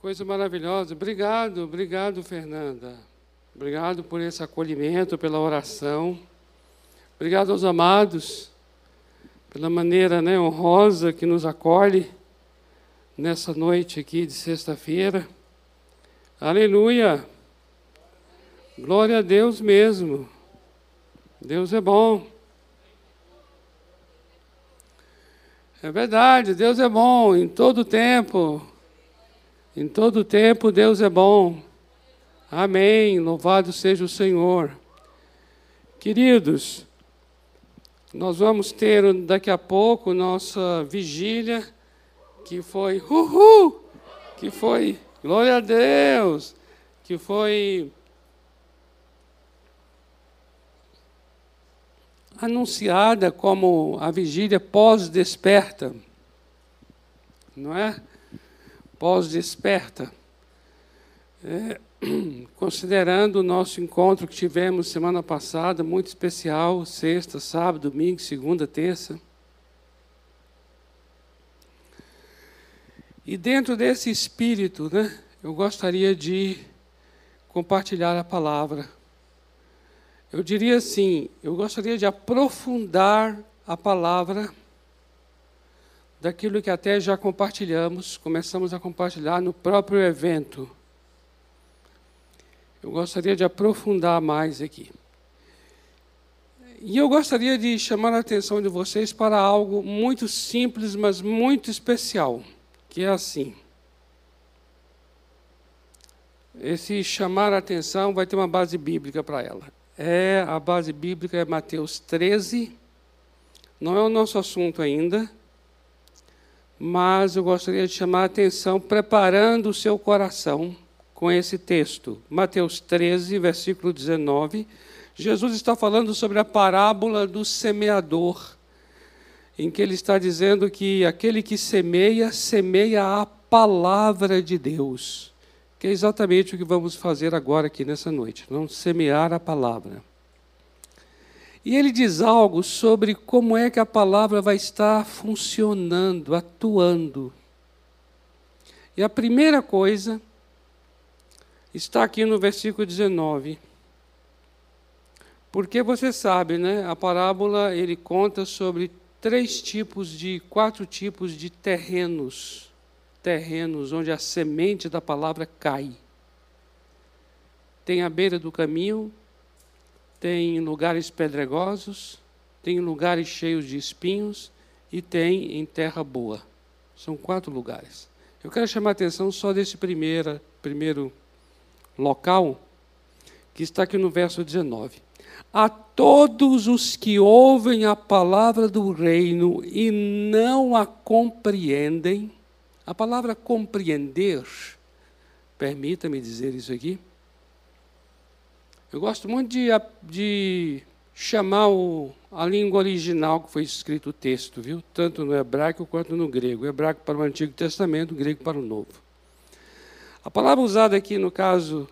Coisa maravilhosa. Obrigado, obrigado, Fernanda. Obrigado por esse acolhimento, pela oração. Obrigado aos amados, pela maneira né, honrosa que nos acolhe nessa noite aqui de sexta-feira. Aleluia! Glória a Deus mesmo. Deus é bom. É verdade, Deus é bom em todo tempo. Em todo tempo Deus é bom. Amém. Louvado seja o Senhor. Queridos, nós vamos ter daqui a pouco nossa vigília, que foi uhul, que foi glória a Deus, que foi anunciada como a vigília pós-desperta, não é? Pós-desperta. É, considerando o nosso encontro que tivemos semana passada, muito especial, sexta, sábado, domingo, segunda, terça. E dentro desse espírito, né, eu gostaria de compartilhar a palavra. Eu diria assim, eu gostaria de aprofundar a palavra daquilo que até já compartilhamos, começamos a compartilhar no próprio evento. Eu gostaria de aprofundar mais aqui. E eu gostaria de chamar a atenção de vocês para algo muito simples, mas muito especial, que é assim. Esse chamar a atenção vai ter uma base bíblica para ela. É a base bíblica é Mateus 13. Não é o nosso assunto ainda, mas eu gostaria de chamar a atenção preparando o seu coração com esse texto. Mateus 13, versículo 19. Jesus está falando sobre a parábola do semeador, em que ele está dizendo que aquele que semeia, semeia a palavra de Deus, que é exatamente o que vamos fazer agora aqui nessa noite, não semear a palavra. E ele diz algo sobre como é que a palavra vai estar funcionando, atuando. E a primeira coisa está aqui no versículo 19. Porque você sabe, né? A parábola ele conta sobre três tipos de, quatro tipos de terrenos, terrenos onde a semente da palavra cai. Tem a beira do caminho, tem lugares pedregosos, tem lugares cheios de espinhos e tem em terra boa. São quatro lugares. Eu quero chamar a atenção só desse primeiro, primeiro local, que está aqui no verso 19. A todos os que ouvem a palavra do reino e não a compreendem, a palavra compreender, permita-me dizer isso aqui, eu gosto muito de, de chamar o, a língua original que foi escrito o texto, viu? Tanto no hebraico quanto no grego. O hebraico para o Antigo Testamento, o grego para o Novo. A palavra usada aqui, no caso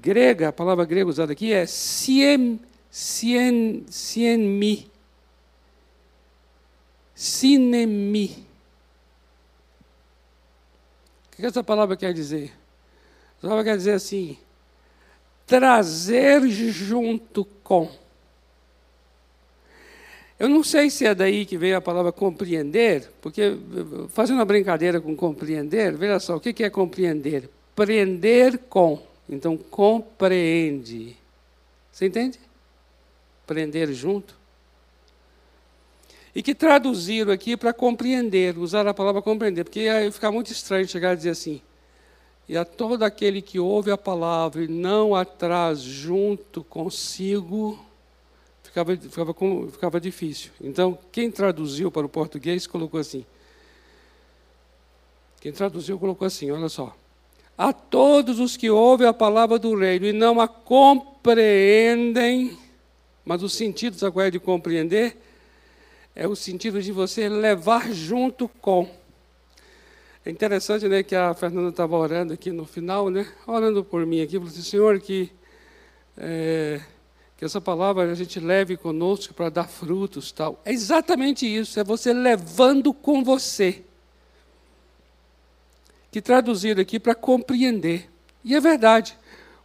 grega, a palavra grega usada aqui é siem, sien, sienmi. Sinemi. O que essa palavra quer dizer? Essa palavra quer dizer assim: trazer junto com. Eu não sei se é daí que veio a palavra compreender, porque fazendo uma brincadeira com compreender, veja só, o que é compreender? Prender com. Então, compreende. Você entende? Prender junto. E que traduziram aqui para compreender, usar a palavra compreender, porque ia ficar muito estranho chegar a dizer assim, e a todo aquele que ouve a palavra e não a traz junto consigo, ficava, ficava, ficava difícil. Então, quem traduziu para o português colocou assim. Quem traduziu colocou assim, olha só. A todos os que ouvem a palavra do reino e não a compreendem, mas o sentido, sabe qual é de compreender? É o sentido de você levar junto com. É interessante né, que a Fernanda estava orando aqui no final, né, orando por mim aqui, falou assim, Senhor, que, é, que essa palavra a gente leve conosco para dar frutos. tal. É exatamente isso, é você levando com você. que traduziram aqui para compreender. E é verdade.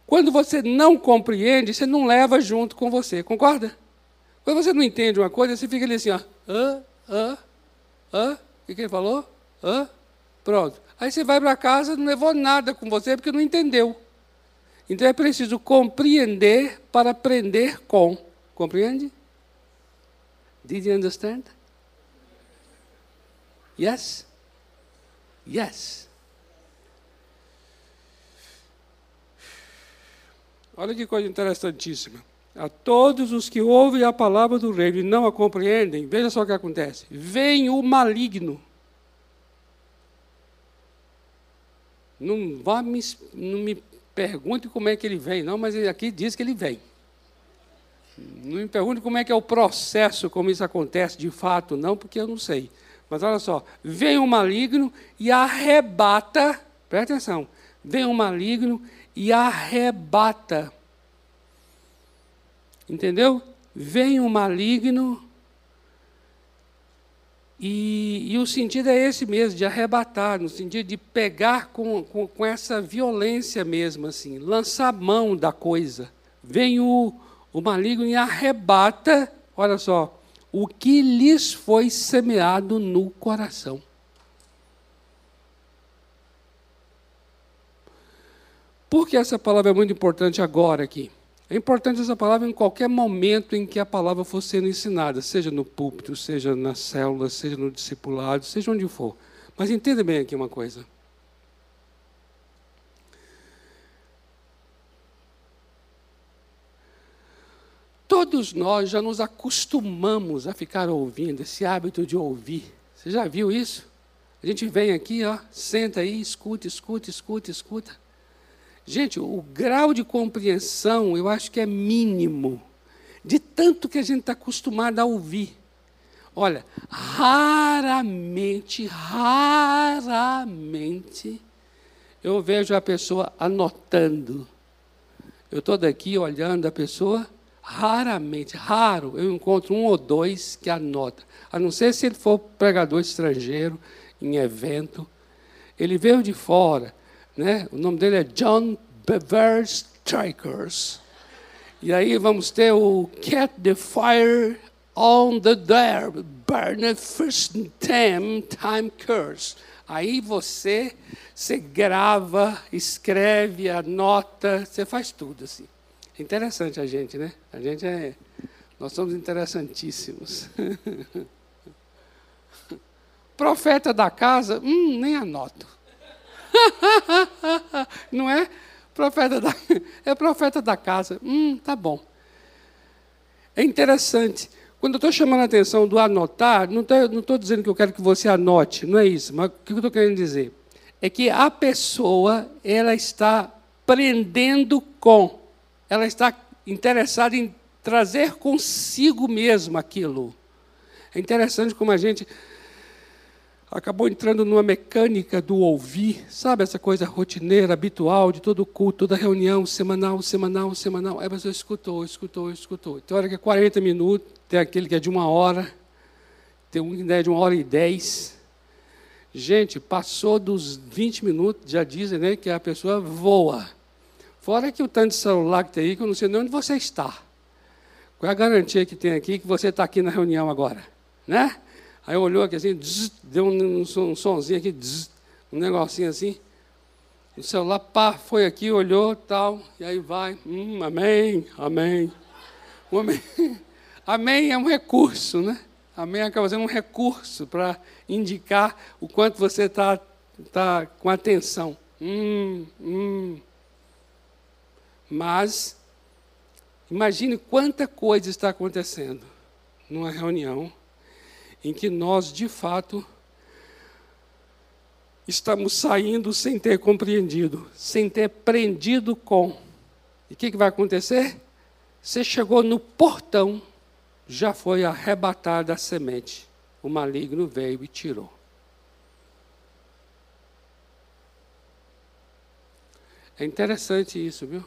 Quando você não compreende, você não leva junto com você, concorda? Quando você não entende uma coisa, você fica ali assim, ó. Hã? Hã? Hã? O que ele falou? Hã? Pronto. Aí você vai para casa, não levou nada com você porque não entendeu. Então é preciso compreender para aprender com. Compreende? Did you understand? Yes? Yes. Olha que coisa interessantíssima. A todos os que ouvem a palavra do reino e não a compreendem, veja só o que acontece. Vem o maligno. Não, vá me, não me pergunte como é que ele vem, não, mas aqui diz que ele vem. Não me pergunte como é que é o processo, como isso acontece de fato, não, porque eu não sei. Mas olha só, vem o maligno e arrebata, presta atenção, vem o maligno e arrebata. Entendeu? Vem o maligno e, e, o sentido é esse mesmo, de arrebatar, no sentido de pegar com, com, com essa violência mesmo, assim, lançar mão da coisa. Vem o, o maligno e arrebata, olha só, o que lhes foi semeado no coração. Por que essa palavra é muito importante agora aqui? É importante essa palavra em qualquer momento em que a palavra for sendo ensinada, seja no púlpito, seja na célula, seja no discipulado, seja onde for. Mas entenda bem aqui uma coisa. Todos nós já nos acostumamos a ficar ouvindo, esse hábito de ouvir. Você já viu isso? A gente vem aqui, ó, senta aí, escuta, escuta, escuta, escuta. Gente, o grau de compreensão eu acho que é mínimo, de tanto que a gente está acostumado a ouvir. Olha, raramente, raramente, eu vejo a pessoa anotando. Eu estou daqui olhando a pessoa Raramente, raro, eu encontro um ou dois que anota. A não ser se ele for pregador estrangeiro, em evento. Ele veio de fora, né? o nome dele é John Bever Strikers. E aí vamos ter o Cat the Fire on the Dare, Burn First Time, Time Curse. Aí você, você grava, escreve, anota, você faz tudo assim. Interessante a gente, né? A gente é. Nós somos interessantíssimos. Profeta da casa, hum, nem anoto. Não é? Profeta da, é profeta da casa. Hum, tá bom. É interessante. Quando eu estou chamando a atenção do anotar, não estou dizendo que eu quero que você anote, não é isso. Mas o que eu estou querendo dizer? É que a pessoa, ela está aprendendo com ela está interessada em trazer consigo mesmo aquilo. É interessante como a gente acabou entrando numa mecânica do ouvir, sabe essa coisa rotineira, habitual, de todo culto, toda reunião, semanal, semanal, semanal. Aí a pessoa escutou, escutou, escutou. Tem hora que é 40 minutos, tem aquele que é de uma hora, tem um que é de uma hora e dez. Gente, passou dos 20 minutos, já dizem né, que a pessoa voa. Fora que o tanto de celular que tem aí, que eu não sei nem onde você está. Qual é a garantia que tem aqui que você está aqui na reunião agora? Né? Aí olhou aqui assim, zzz, deu um, um, sonzinho aqui, zzz, um negocinho assim. O celular, pá, foi aqui, olhou, tal, e aí vai, hum, amém, amém. Um amém. Amém é um recurso, né? Amém acaba sendo um recurso para indicar o quanto você está tá com atenção. Hum, hum. Mas, imagine quanta coisa está acontecendo numa reunião em que nós, de fato, estamos saindo sem ter compreendido, sem ter aprendido com. E o que, que vai acontecer? Você chegou no portão, já foi arrebatada a semente. O maligno veio e tirou. É interessante isso, viu?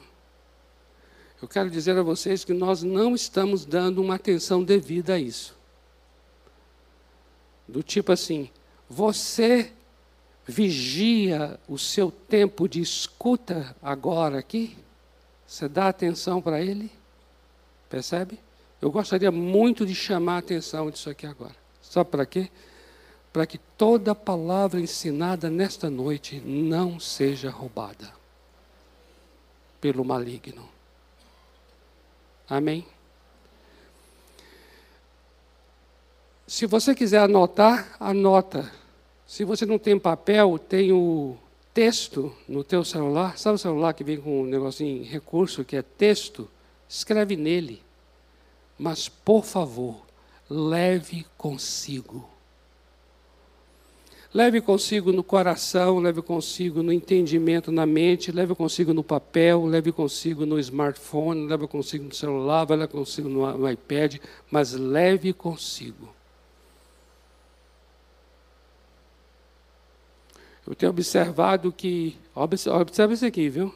Eu quero dizer a vocês que nós não estamos dando uma atenção devida a isso. Do tipo assim, você vigia o seu tempo de escuta agora aqui? Você dá atenção para ele? Percebe? Eu gostaria muito de chamar a atenção disso aqui agora. Sabe para quê? Para que toda palavra ensinada nesta noite não seja roubada pelo maligno. Amém? Se você quiser anotar, anota. Se você não tem papel, tem o texto no teu celular. Sabe o celular que vem com um negocinho, recurso que é texto? Escreve nele. Mas, por favor, leve consigo. Leve consigo no coração, leve consigo no entendimento, na mente, leve consigo no papel, leve consigo no smartphone, leve consigo no celular, leve consigo no, iPad, mas leve consigo. Eu tenho observado que, observa isso aqui, viu?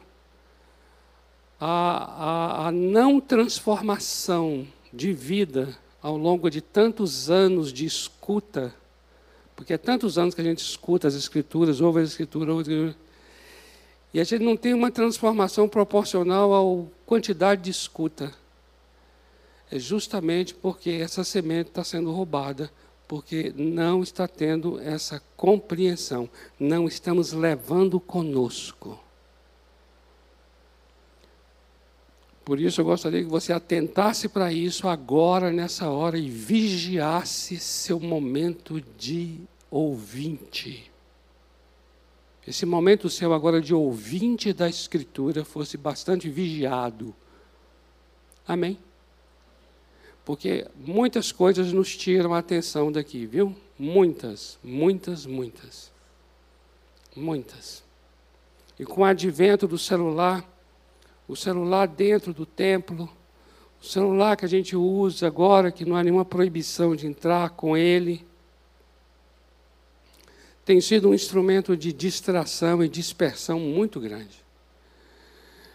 A, a, a não transformação de vida ao longo de tantos anos de escuta, porque é tantos anos que a gente escuta as escrituras, ouve as escrituras, ouve as escrituras, e a gente não tem uma transformação proporcional à quantidade de escuta. É justamente porque essa semente está sendo roubada, porque não está tendo essa compreensão, não estamos levando conosco. Por isso eu gostaria que você atentasse para isso agora, nessa hora, e vigiasse seu momento de ouvinte. Esse momento seu agora de ouvinte da Escritura fosse bastante vigiado. Amém? Porque muitas coisas nos tiram a atenção daqui, viu? Muitas, muitas, muitas. Muitas. E com o advento do celular, o celular dentro do templo, o celular que a gente usa agora, que não há nenhuma proibição de entrar com ele, tem sido um instrumento de distração e dispersão muito grande.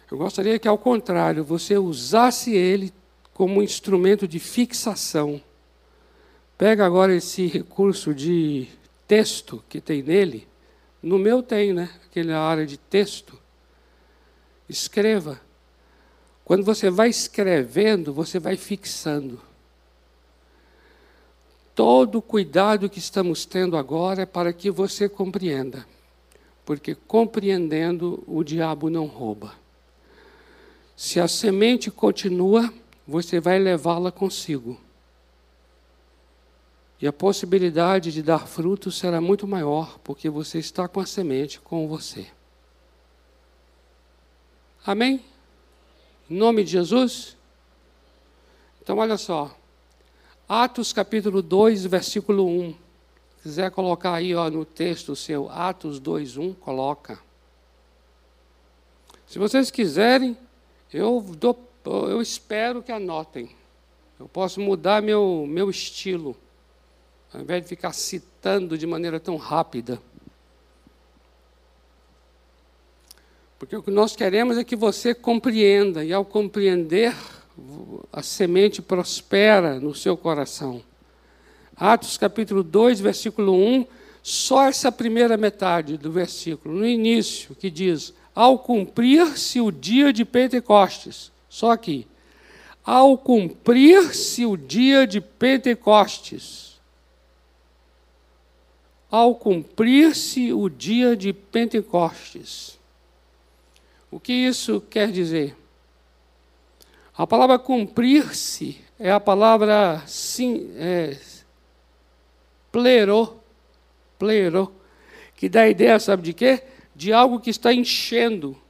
Eu gostaria que, ao contrário, você usasse ele como um instrumento de fixação. Pega agora esse recurso de texto que tem nele. No meu tem, né? Aquela área de texto. Escreva. Quando você vai escrevendo, você vai fixando. Todo o cuidado que estamos tendo agora é para que você compreenda. Porque compreendendo, o diabo não rouba. Se a semente continua, você vai levá-la consigo. E a possibilidade de dar fruto será muito maior, porque você está com a semente com você. Amém? Em nome de Jesus? Então, olha só. Atos capítulo 2, versículo 1. Se quiser colocar aí ó, no texto seu, Atos 2, 1, coloca. Se vocês quiserem, eu, dou, eu espero que anotem. Eu posso mudar meu, meu estilo, ao invés de ficar citando de maneira tão rápida. Porque o que nós queremos é que você compreenda, e ao compreender, a semente prospera no seu coração. Atos capítulo 2, versículo 1, só essa primeira metade do versículo, no início, que diz: Ao cumprir-se o dia de Pentecostes, só aqui. Ao cumprir-se o dia de Pentecostes. Ao cumprir-se o dia de Pentecostes. O que isso quer dizer? A palavra cumprir-se é a palavra sim, é, plero, plero, que dá a ideia, sabe de quê? De algo que está enchendo.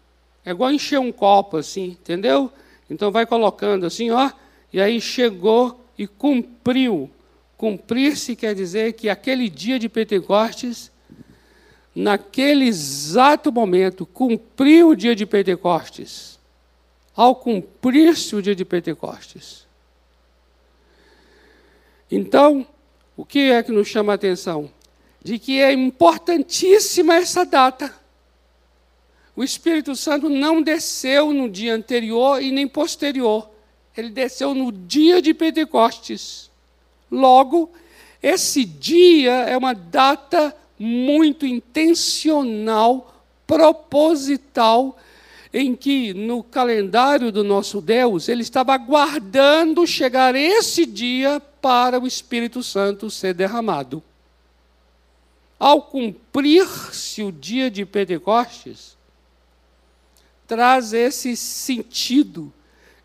É igual encher um copo assim, entendeu? Então vai colocando assim, ó, e aí chegou e cumpriu. Cumprir-se quer dizer que aquele dia de Pentecostes naquele exato momento, cumpriu o dia de Pentecostes. Ao cumprir-se o dia de Pentecostes. Então, o que é que nos chama a atenção? De que é importantíssima essa data. O Espírito Santo não desceu no dia anterior e nem posterior. Ele desceu no dia de Pentecostes. Logo, esse dia é uma data muito intencional, proposital, em que no calendário do nosso Deus ele estava aguardando chegar esse dia para o Espírito Santo ser derramado. Ao cumprir-se o dia de Pentecostes, traz esse sentido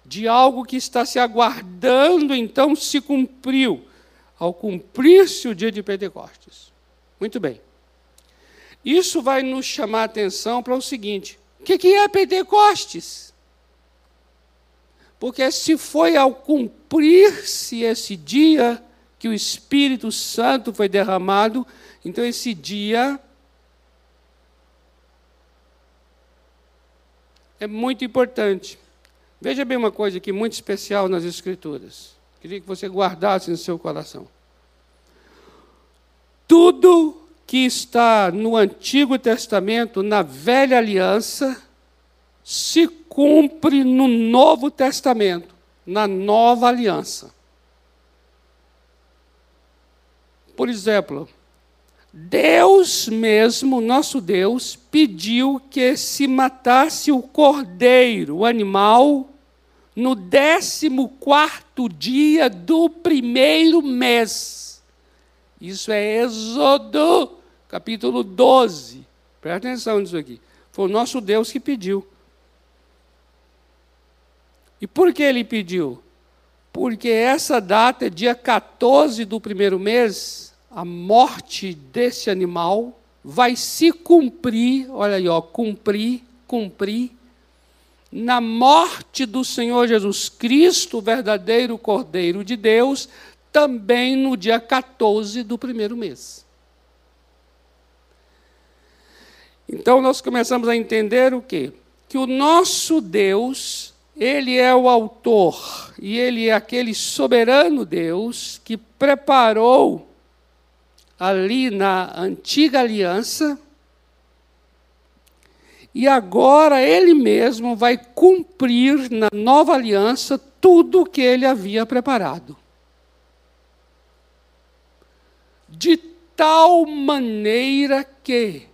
de algo que está se aguardando, então se cumpriu, ao cumprir-se o dia de Pentecostes. Muito bem. Isso vai nos chamar a atenção para o seguinte: o que é Pentecostes? Porque se foi ao cumprir-se esse dia que o Espírito Santo foi derramado, então esse dia é muito importante. Veja bem uma coisa aqui muito especial nas Escrituras. Queria que você guardasse no seu coração. Tudo que está no Antigo Testamento, na Velha Aliança, se cumpre no Novo Testamento, na Nova Aliança. Por exemplo, Deus mesmo, nosso Deus, pediu que se matasse o cordeiro, o animal, no décimo quarto dia do primeiro mês. Isso é Êxodo capítulo 12. Presta atenção nisso aqui. Foi o nosso Deus que pediu. E por que ele pediu? Porque essa data é dia 14 do primeiro mês, a morte desse animal vai se cumprir, olha aí, ó, cumprir, cumprir, na morte do Senhor Jesus Cristo, verdadeiro Cordeiro de Deus, também no dia 14 do primeiro mês. Então nós começamos a entender o quê? Que o nosso Deus, ele é o autor e ele é aquele soberano Deus que preparou ali na antiga aliança e agora ele mesmo vai cumprir na nova aliança tudo o que ele havia preparado. De tal maneira que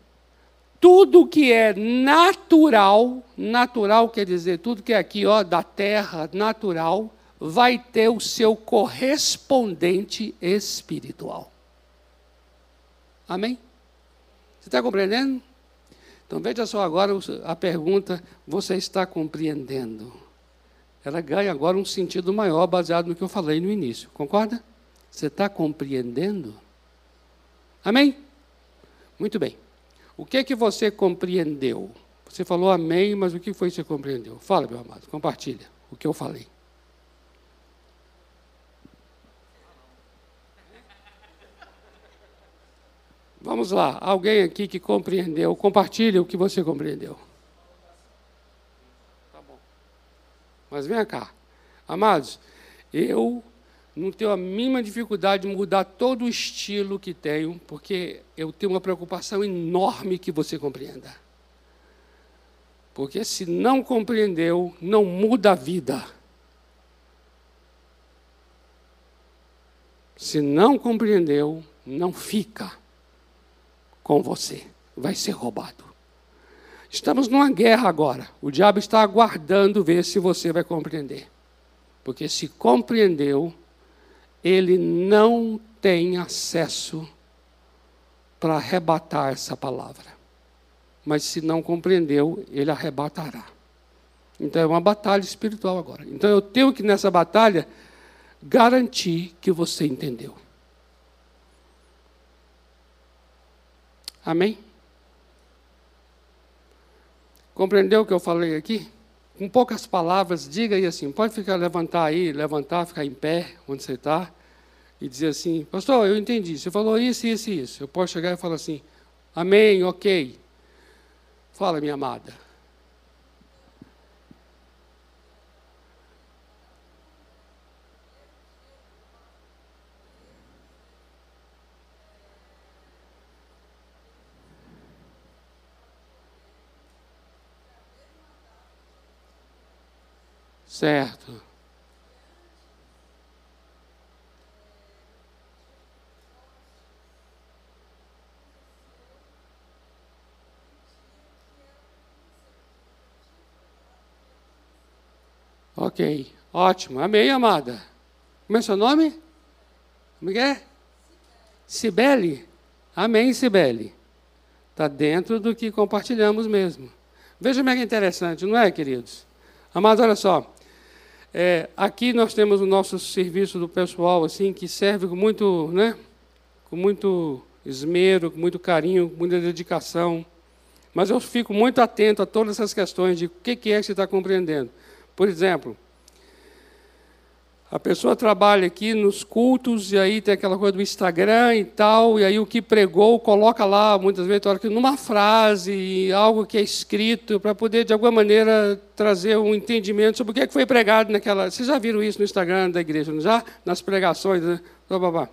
tudo que é natural, natural quer dizer tudo que é aqui, ó, da terra, natural, vai ter o seu correspondente espiritual. Amém? Você está compreendendo? Então veja só agora a pergunta: você está compreendendo? Ela ganha agora um sentido maior baseado no que eu falei no início. Concorda? Você está compreendendo? Amém? Muito bem. O que que você compreendeu? Você falou amém, mas o que foi que você compreendeu? Fala, meu amado, compartilha o que eu falei. Vamos lá, alguém aqui que compreendeu, compartilha o que você compreendeu. Tá bom. Mas vem cá, amados, eu não tenho a mínima dificuldade de mudar todo o estilo que tenho, porque eu tenho uma preocupação enorme que você compreenda. Porque se não compreendeu, não muda a vida. Se não compreendeu, não fica com você, vai ser roubado. Estamos numa guerra agora. O diabo está aguardando ver se você vai compreender. Porque se compreendeu, ele não tem acesso para arrebatar essa palavra. Mas se não compreendeu, ele arrebatará. Então é uma batalha espiritual agora. Então eu tenho que nessa batalha garantir que você entendeu. Amém? Compreendeu o que eu falei aqui? com poucas palavras, diga aí assim, pode ficar, levantar aí, levantar, ficar em pé, onde você está, e dizer assim, pastor, eu entendi, você falou isso, isso e isso. Eu posso chegar e falar assim, amém, ok. Fala, minha amada. Certo. Ok, ótimo. Amei, amada. Como é seu nome? Como é? é? Cibele. Amém, Cibele. Está dentro do que compartilhamos mesmo. Veja como é, é interessante, não é, queridos? Amados, olha só. É, aqui nós temos o nosso serviço do pessoal, assim, que serve com muito, né, com muito esmero, com muito carinho, com muita dedicação. Mas eu fico muito atento a todas essas questões de o que é que você está compreendendo. Por exemplo, a pessoa trabalha aqui nos cultos, e aí tem aquela coisa do Instagram e tal, e aí o que pregou coloca lá, muitas vezes, numa frase, algo que é escrito, para poder, de alguma maneira, trazer um entendimento sobre o que é foi pregado naquela. Vocês já viram isso no Instagram da igreja, não já? Nas pregações, né? Blá,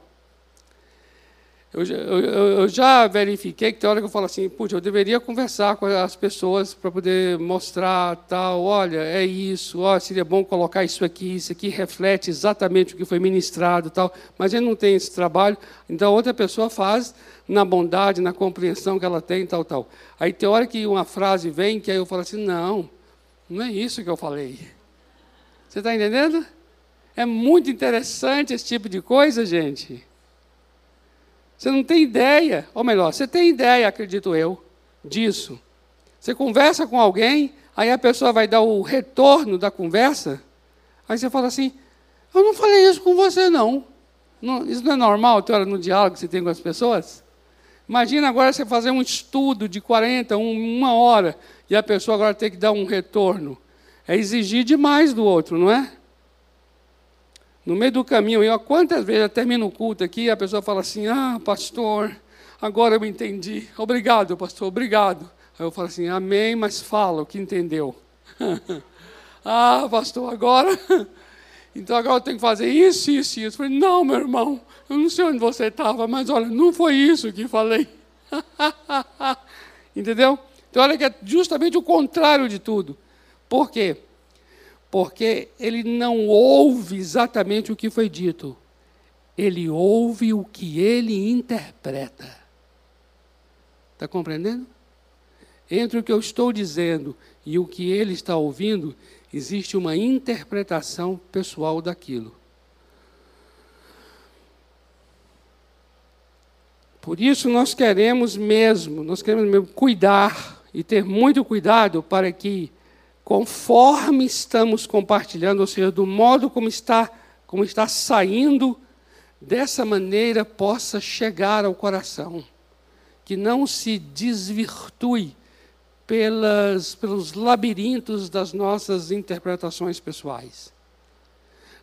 eu, eu, eu, já verifiquei que tem hora que eu falo assim, putz, eu deveria conversar com as pessoas para poder mostrar tal, olha, é isso, ó, seria bom colocar isso aqui, isso aqui reflete exatamente o que foi ministrado tal, mas ele não tem esse trabalho, então outra pessoa faz na bondade, na compreensão que ela tem, tal, tal. Aí tem hora que uma frase vem que aí eu falo assim, não, não é isso que eu falei. Você está entendendo? É muito interessante esse tipo de coisa, gente. Você não tem ideia, ou melhor, você tem ideia, acredito eu, disso. Você conversa com alguém, aí a pessoa vai dar o retorno da conversa, aí você fala assim: Eu não falei isso com você, não. não isso não é normal, hora no diálogo que você tem com as pessoas? Imagina agora você fazer um estudo de 40, uma hora, e a pessoa agora tem que dar um retorno. É exigir demais do outro, não é? No meio do caminho, eu, quantas vezes eu termino o culto aqui a pessoa fala assim: Ah, pastor, agora eu entendi. Obrigado, pastor, obrigado. Aí eu falo assim: Amém, mas fala o que entendeu. ah, pastor, agora. então agora eu tenho que fazer isso, isso isso. Eu falei: Não, meu irmão, eu não sei onde você estava, mas olha, não foi isso que falei. Entendeu? Então, olha que é justamente o contrário de tudo. Por quê? Porque ele não ouve exatamente o que foi dito, ele ouve o que ele interpreta. Está compreendendo? Entre o que eu estou dizendo e o que ele está ouvindo, existe uma interpretação pessoal daquilo. Por isso nós queremos mesmo, nós queremos mesmo cuidar e ter muito cuidado para que conforme estamos compartilhando, ou seja, do modo como está, como está saindo, dessa maneira possa chegar ao coração, que não se desvirtue pelas, pelos labirintos das nossas interpretações pessoais.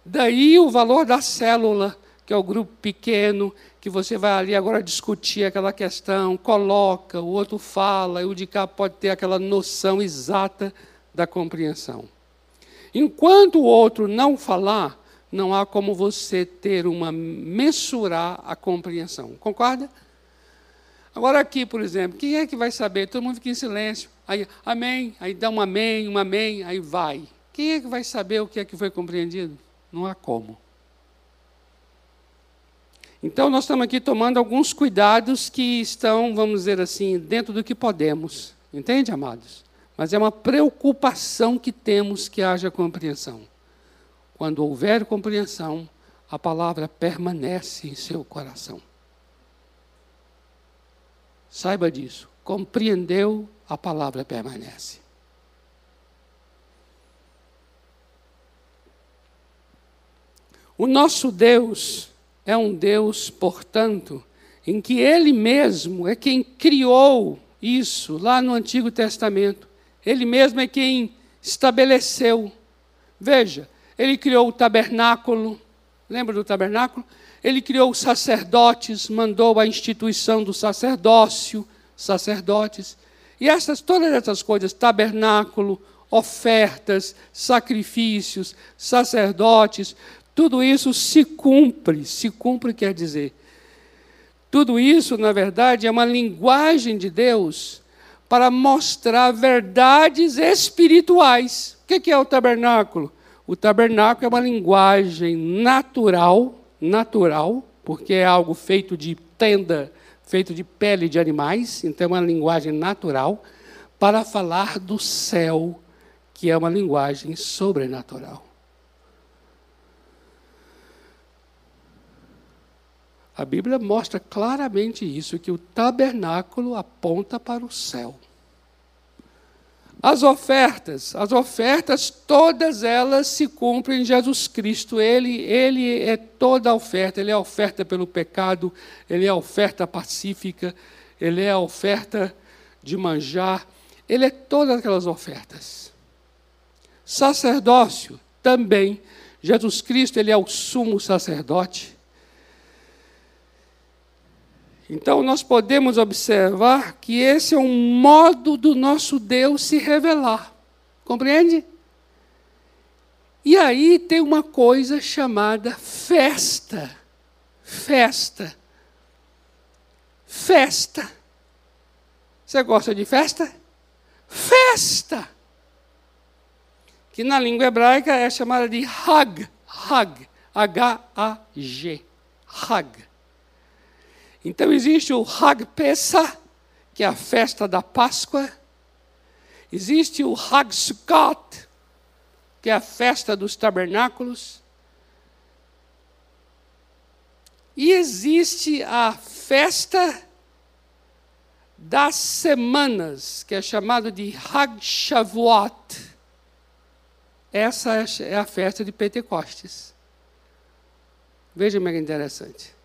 Daí o valor da célula, que é o grupo pequeno, que você vai ali agora discutir aquela questão, coloca, o outro fala, e o de cá pode ter aquela noção exata da compreensão. Enquanto o outro não falar, não há como você ter uma mensurar a compreensão. Concorda? Agora aqui, por exemplo, quem é que vai saber? Todo mundo fica em silêncio. Aí, amém, aí dá um amém, um amém, aí vai. Quem é que vai saber o que é que foi compreendido? Não há como. Então, nós estamos aqui tomando alguns cuidados que estão, vamos dizer assim, dentro do que podemos. Entende, amados? Mas é uma preocupação que temos que haja compreensão. Quando houver compreensão, a palavra permanece em seu coração. Saiba disso. Compreendeu, a palavra permanece. O nosso Deus é um Deus, portanto, em que Ele mesmo é quem criou isso lá no Antigo Testamento. Ele mesmo é quem estabeleceu. Veja, ele criou o tabernáculo, lembra do tabernáculo? Ele criou os sacerdotes, mandou a instituição do sacerdócio, sacerdotes. E essas, todas essas coisas, tabernáculo, ofertas, sacrifícios, sacerdotes, tudo isso se cumpre. Se cumpre quer dizer. Tudo isso, na verdade, é uma linguagem de Deus para mostrar verdades espirituais. O que é o tabernáculo? O tabernáculo é uma linguagem natural, natural, porque é algo feito de tenda, feito de pele de animais, então é uma linguagem natural, para falar do céu, que é uma linguagem sobrenatural. A Bíblia mostra claramente isso, que o tabernáculo aponta para o céu. As ofertas, as ofertas, todas elas se cumprem em Jesus Cristo. Ele, ele é toda a oferta. Ele é a oferta pelo pecado, ele é a oferta pacífica, ele é a oferta de manjar, ele é todas aquelas ofertas. Sacerdócio também. Jesus Cristo, ele é o sumo sacerdote. Então, nós podemos observar que esse é um modo do nosso Deus se revelar. Compreende? E aí tem uma coisa chamada festa. Festa. Festa. Você gosta de festa? Festa! Que na língua hebraica é chamada de Hag. Hag. H-A-G. Hag. Então existe o Hag Pesach, que é a festa da Páscoa. Existe o Hag Sukkot, que é a festa dos tabernáculos. E existe a festa das semanas, que é chamado de Hag Shavuot. Essa é a festa de Pentecostes. Veja como é interessante.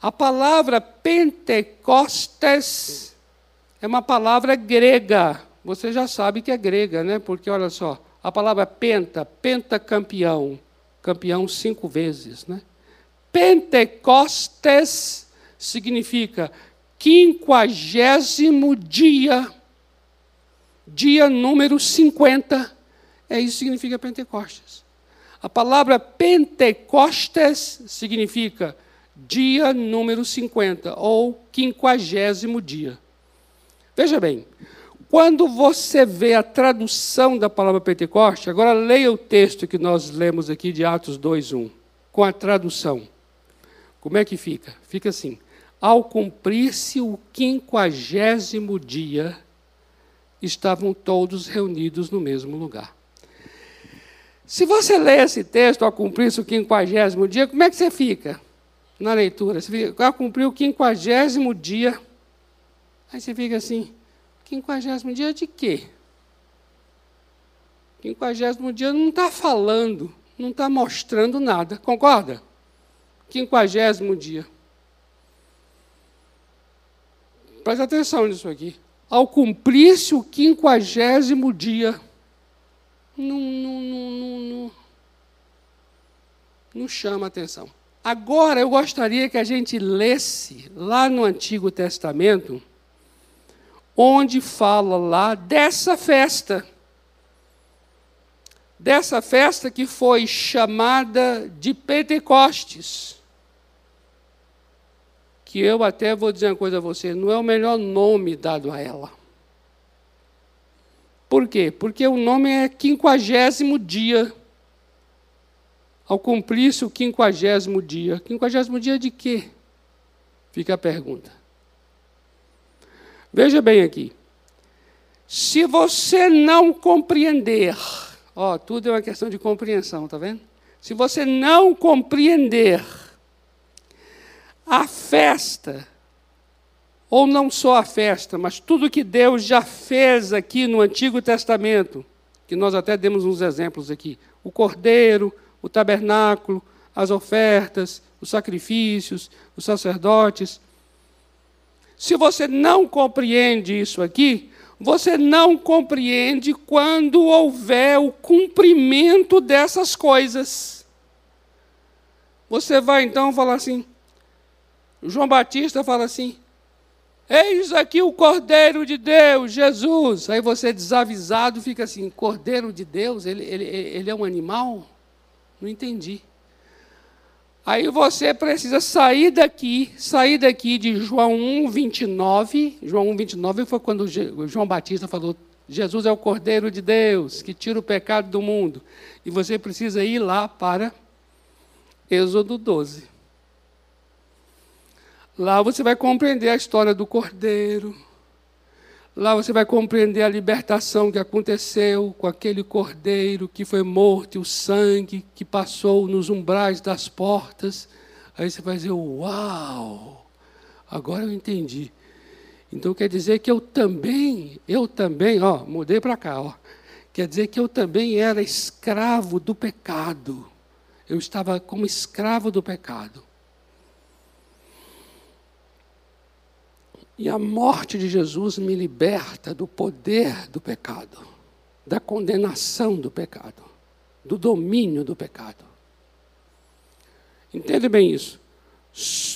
A palavra Pentecostes é uma palavra grega. Você já sabe que é grega, né? Porque olha só, a palavra penta, pentacampeão, campeão cinco vezes, né? Pentecostes significa quinquagésimo dia, dia número 50. É isso que significa Pentecostes. A palavra Pentecostes significa dia número 50, ou quinquagésimo dia. Veja bem, quando você vê a tradução da palavra Pentecoste, agora leia o texto que nós lemos aqui de Atos 2:1, com a tradução. Como é que fica? Fica assim: Ao cumprir-se o quinquagésimo dia, estavam todos reunidos no mesmo lugar. Se você lê esse texto ao cumprir-se o quinquagésimo dia, como é que você fica? Na leitura. Você fica, ah, cumpriu o quinquagésimo dia. Aí você fica assim, quinquagésimo dia de quê? Quinquagésimo dia não está falando, não está mostrando nada. Concorda? Quinquagésimo dia. Presta atenção nisso aqui. Ao cumprir-se o quinquagésimo dia, não, não, não, não, não chama atenção. Agora eu gostaria que a gente lesse lá no Antigo Testamento, onde fala lá dessa festa. Dessa festa que foi chamada de Pentecostes. Que eu até vou dizer uma coisa a você, não é o melhor nome dado a ela. Por quê? Porque o nome é quinquagésimo dia ao cumprir-se o quinquagésimo dia. Quinquagésimo dia de quê? Fica a pergunta. Veja bem aqui. Se você não compreender, ó, tudo é uma questão de compreensão, tá vendo? Se você não compreender a festa, ou não só a festa, mas tudo que Deus já fez aqui no Antigo Testamento, que nós até demos uns exemplos aqui, o cordeiro, o tabernáculo, as ofertas, os sacrifícios, os sacerdotes. Se você não compreende isso aqui, você não compreende quando houver o cumprimento dessas coisas. Você vai então falar assim, João Batista fala assim: Eis aqui o Cordeiro de Deus, Jesus. Aí você desavisado fica assim: Cordeiro de Deus? Ele, ele, ele é um animal? Não entendi. Aí você precisa sair daqui, sair daqui de João 1, 29. João 1, 29 foi quando João Batista falou: Jesus é o Cordeiro de Deus, que tira o pecado do mundo. E você precisa ir lá para Êxodo 12. Lá você vai compreender a história do Cordeiro Lá você vai compreender a libertação que aconteceu com aquele cordeiro que foi morto o sangue que passou nos umbrais das portas. Aí você vai dizer, uau, agora eu entendi. Então quer dizer que eu também, eu também, ó, mudei para cá, ó. Quer dizer que eu também era escravo do pecado. Eu estava como escravo do pecado. E a morte de Jesus me liberta do poder do pecado, da condenação do pecado, do domínio do pecado. Entende bem isso?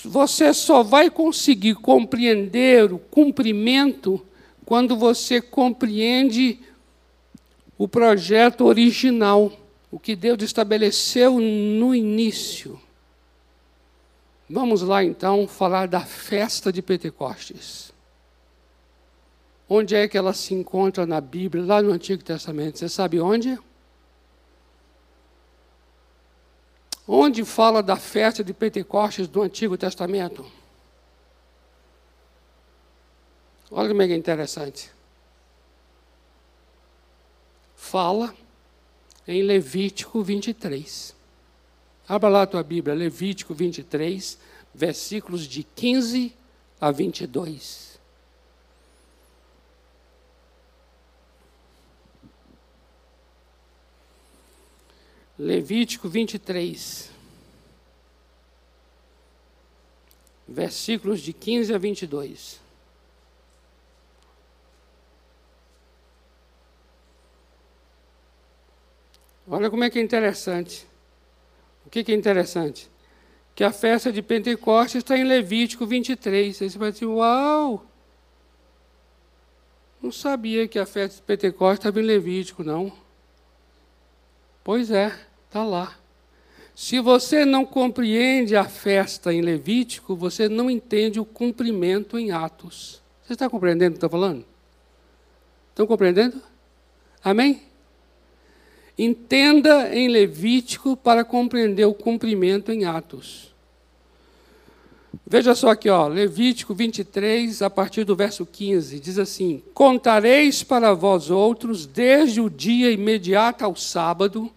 Você só vai conseguir compreender o cumprimento quando você compreende o projeto original, o que Deus estabeleceu no início. Vamos lá então falar da festa de Pentecostes. Onde é que ela se encontra na Bíblia, lá no Antigo Testamento? Você sabe onde? Onde fala da festa de Pentecostes do Antigo Testamento? Olha como é é interessante. Fala em Levítico 23. Abra lá a tua Bíblia, Levítico 23, versículos de 15 a 22. Levítico 23, versículos de 15 a 22. Olha como é que é interessante que, que é interessante? Que a festa de Pentecostes está em Levítico 23. Aí você vai dizer, uau! Não sabia que a festa de Pentecostes estava em Levítico, não. Pois é, está lá. Se você não compreende a festa em Levítico, você não entende o cumprimento em Atos. Você está compreendendo o que estou falando? Estão compreendendo? Amém? Entenda em Levítico para compreender o cumprimento em Atos. Veja só aqui, ó, Levítico 23, a partir do verso 15, diz assim: Contareis para vós outros desde o dia imediato ao sábado,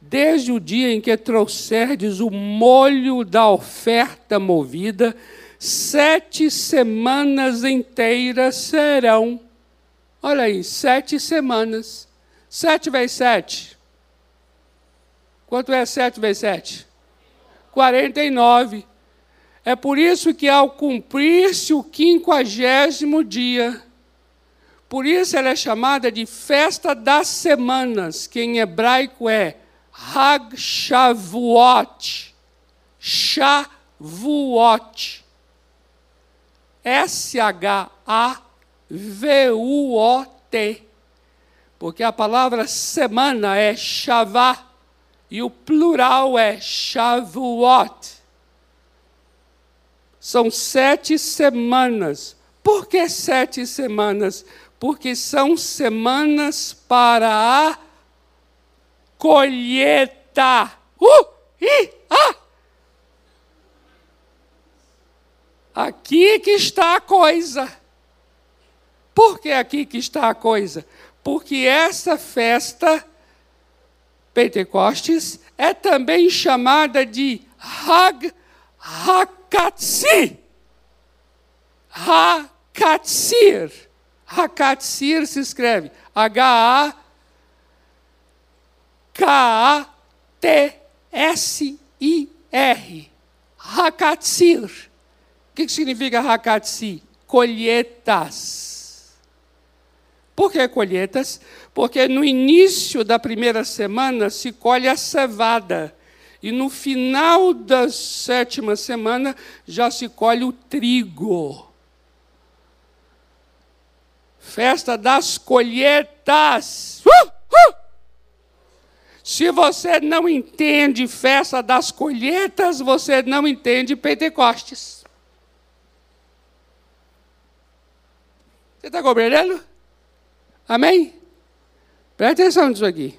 desde o dia em que trouxerdes o molho da oferta movida, sete semanas inteiras serão. Olha aí, sete semanas. Sete vezes sete. Quanto é 7 vezes 7? 49. É por isso que ao cumprir-se o quinquagésimo dia, por isso ela é chamada de festa das semanas, que em hebraico é Hag Shavuot. Shavuot. S-H-A-V-U-O-T. Porque a palavra semana é Shavá e o plural é Shavuot. São sete semanas. Por que sete semanas? Porque são semanas para a colheita. Uh! I, ah! Aqui que está a coisa. Por que aqui que está a coisa? Porque essa festa Pentecostes é também chamada de Hag Hakatzir. Hakatzir. Hakatzir se escreve H-A-K-A-T-S-I-R. Hakatzir. O que significa Hakatzir? Colheitas. Por que colheitas? Porque no início da primeira semana se colhe a cevada. E no final da sétima semana já se colhe o trigo. Festa das colheitas. Uh, uh! Se você não entende festa das colheitas, você não entende Pentecostes. Você está compreendendo? Amém? Preste atenção nisso aqui.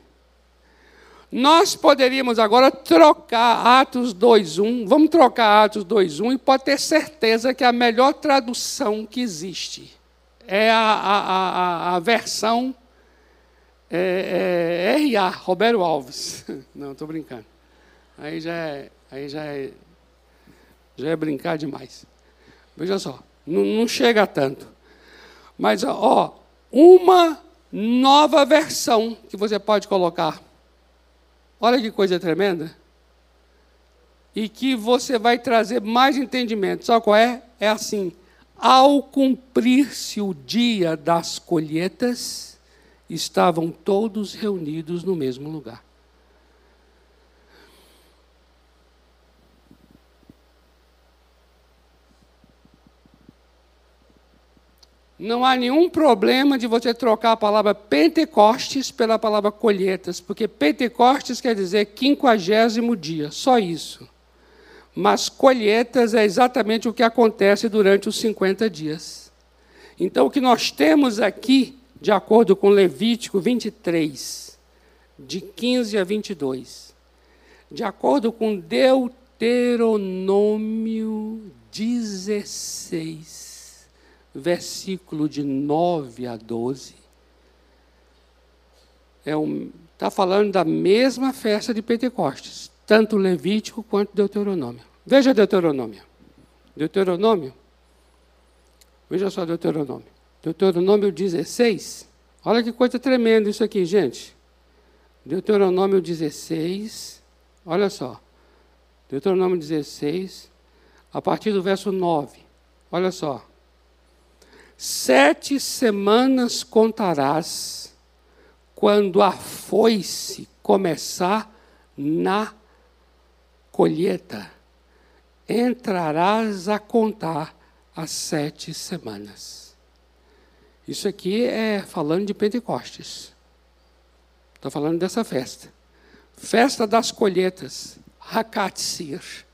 Nós poderíamos agora trocar Atos 2.1, vamos trocar Atos 2.1 e pode ter certeza que a melhor tradução que existe é a, a, a, a versão é, é, R.A., Roberto Alves. Não, estou brincando. Aí já é, aí já é. Já é brincar demais. Veja só, não, não chega tanto. Mas, ó, uma nova versão que você pode colocar. Olha que coisa tremenda. E que você vai trazer mais entendimento. Sabe qual é? É assim: ao cumprir-se o dia das colheitas, estavam todos reunidos no mesmo lugar. Não há nenhum problema de você trocar a palavra Pentecostes pela palavra colheitas, porque Pentecostes quer dizer quinquagésimo dia, só isso. Mas colheitas é exatamente o que acontece durante os 50 dias. Então, o que nós temos aqui, de acordo com Levítico 23, de 15 a 22, de acordo com Deuteronômio 16, versículo de 9 a 12, é um, está falando da mesma festa de Pentecostes, tanto Levítico quanto Deuteronômio. Veja Deuteronômio. Deuteronômio. Veja só Deuteronômio. Deuteronômio 16. Olha que coisa tremenda isso aqui, gente. Deuteronômio 16. Olha só. Deuteronômio 16, a partir do verso 9. Olha só. Sete semanas contarás quando a foice começar na colheita. Entrarás a contar as sete semanas. Isso aqui é falando de Pentecostes. Estou falando dessa festa. Festa das colheitas, Hakatsir.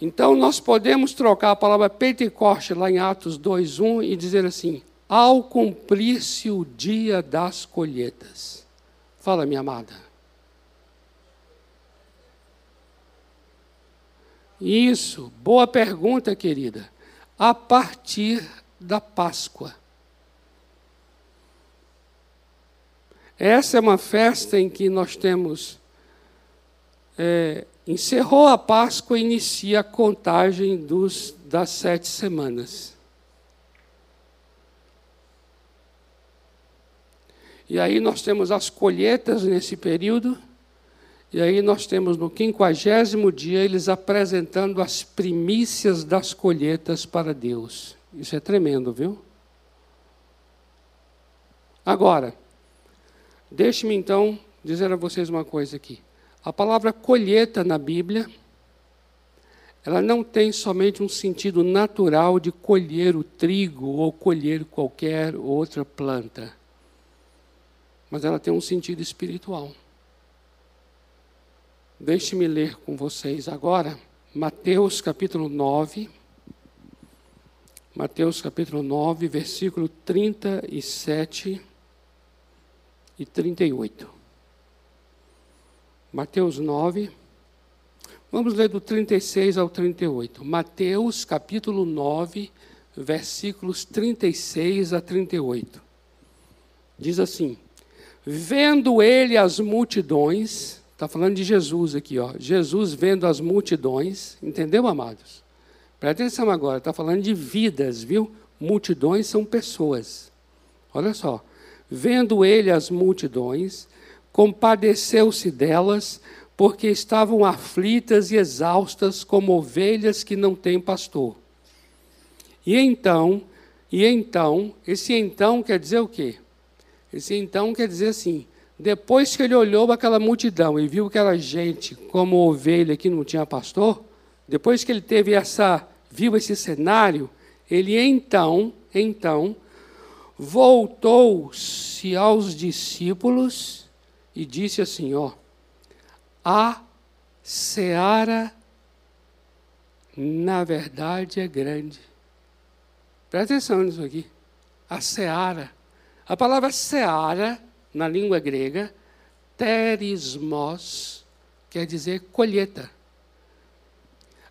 Então, nós podemos trocar a palavra Pentecoste lá em Atos 2:1 e dizer assim: ao cumprir-se o dia das colheitas. Fala, minha amada. Isso, boa pergunta, querida. A partir da Páscoa. Essa é uma festa em que nós temos é, Encerrou a Páscoa e inicia a contagem dos, das sete semanas. E aí nós temos as colheitas nesse período, e aí nós temos no quinquagésimo dia eles apresentando as primícias das colheitas para Deus. Isso é tremendo, viu? Agora, deixe-me então dizer a vocês uma coisa aqui. A palavra colheita na Bíblia, ela não tem somente um sentido natural de colher o trigo ou colher qualquer outra planta, mas ela tem um sentido espiritual. Deixe-me ler com vocês agora Mateus capítulo 9. Mateus capítulo 9, versículo 37 e 38. Mateus 9. Vamos ler do 36 ao 38. Mateus, capítulo 9, versículos 36 a 38. Diz assim: Vendo ele as multidões, está falando de Jesus aqui, ó. Jesus vendo as multidões, entendeu, amados? Presta atenção agora, está falando de vidas, viu? Multidões são pessoas. Olha só. Vendo ele as multidões, compadeceu-se delas, porque estavam aflitas e exaustas como ovelhas que não têm pastor. E então, e então, esse então quer dizer o quê? Esse então quer dizer assim, depois que ele olhou aquela multidão e viu aquela gente como ovelha que não tinha pastor, depois que ele teve essa, viu esse cenário, ele então, então, voltou-se aos discípulos e disse assim: ó, a seara, na verdade, é grande. Presta atenção nisso aqui. A seara. A palavra seara, na língua grega, terismos, quer dizer colheita.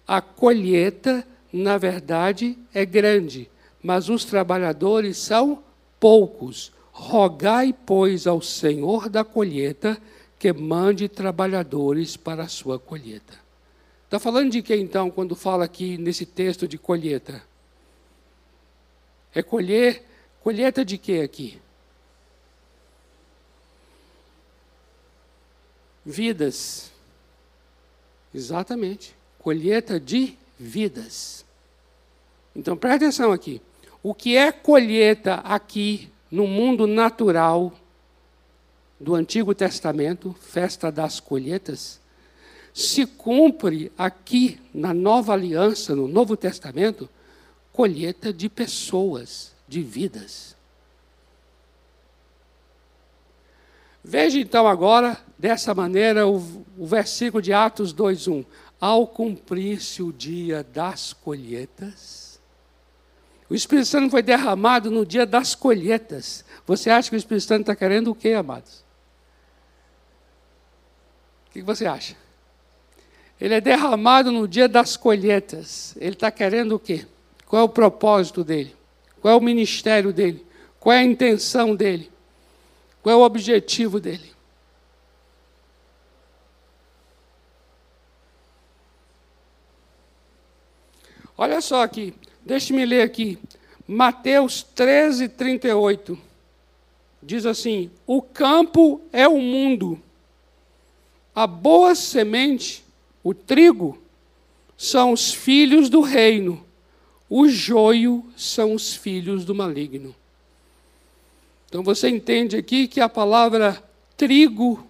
A colheita, na verdade, é grande, mas os trabalhadores são poucos. Rogai, pois, ao Senhor da colheita que mande trabalhadores para a sua colheita. Está falando de que então, quando fala aqui nesse texto de colheita? É colher, colheita de que aqui? Vidas. Exatamente. Colheita de vidas. Então preste atenção aqui. O que é colheita aqui no mundo natural do Antigo Testamento, festa das colheitas, se cumpre aqui na nova aliança, no Novo Testamento, colheita de pessoas, de vidas. Veja então agora, dessa maneira, o, o versículo de Atos 2,1. Ao cumprir-se o dia das colheitas, o Espírito Santo foi derramado no dia das colheitas. Você acha que o Espírito Santo está querendo o quê, amados? O que você acha? Ele é derramado no dia das colheitas. Ele está querendo o quê? Qual é o propósito dele? Qual é o ministério dele? Qual é a intenção dele? Qual é o objetivo dele? Olha só aqui, deixe-me ler aqui. Mateus 13, 38. Diz assim: O campo é o mundo, a boa semente, o trigo, são os filhos do reino, o joio são os filhos do maligno. Então você entende aqui que a palavra trigo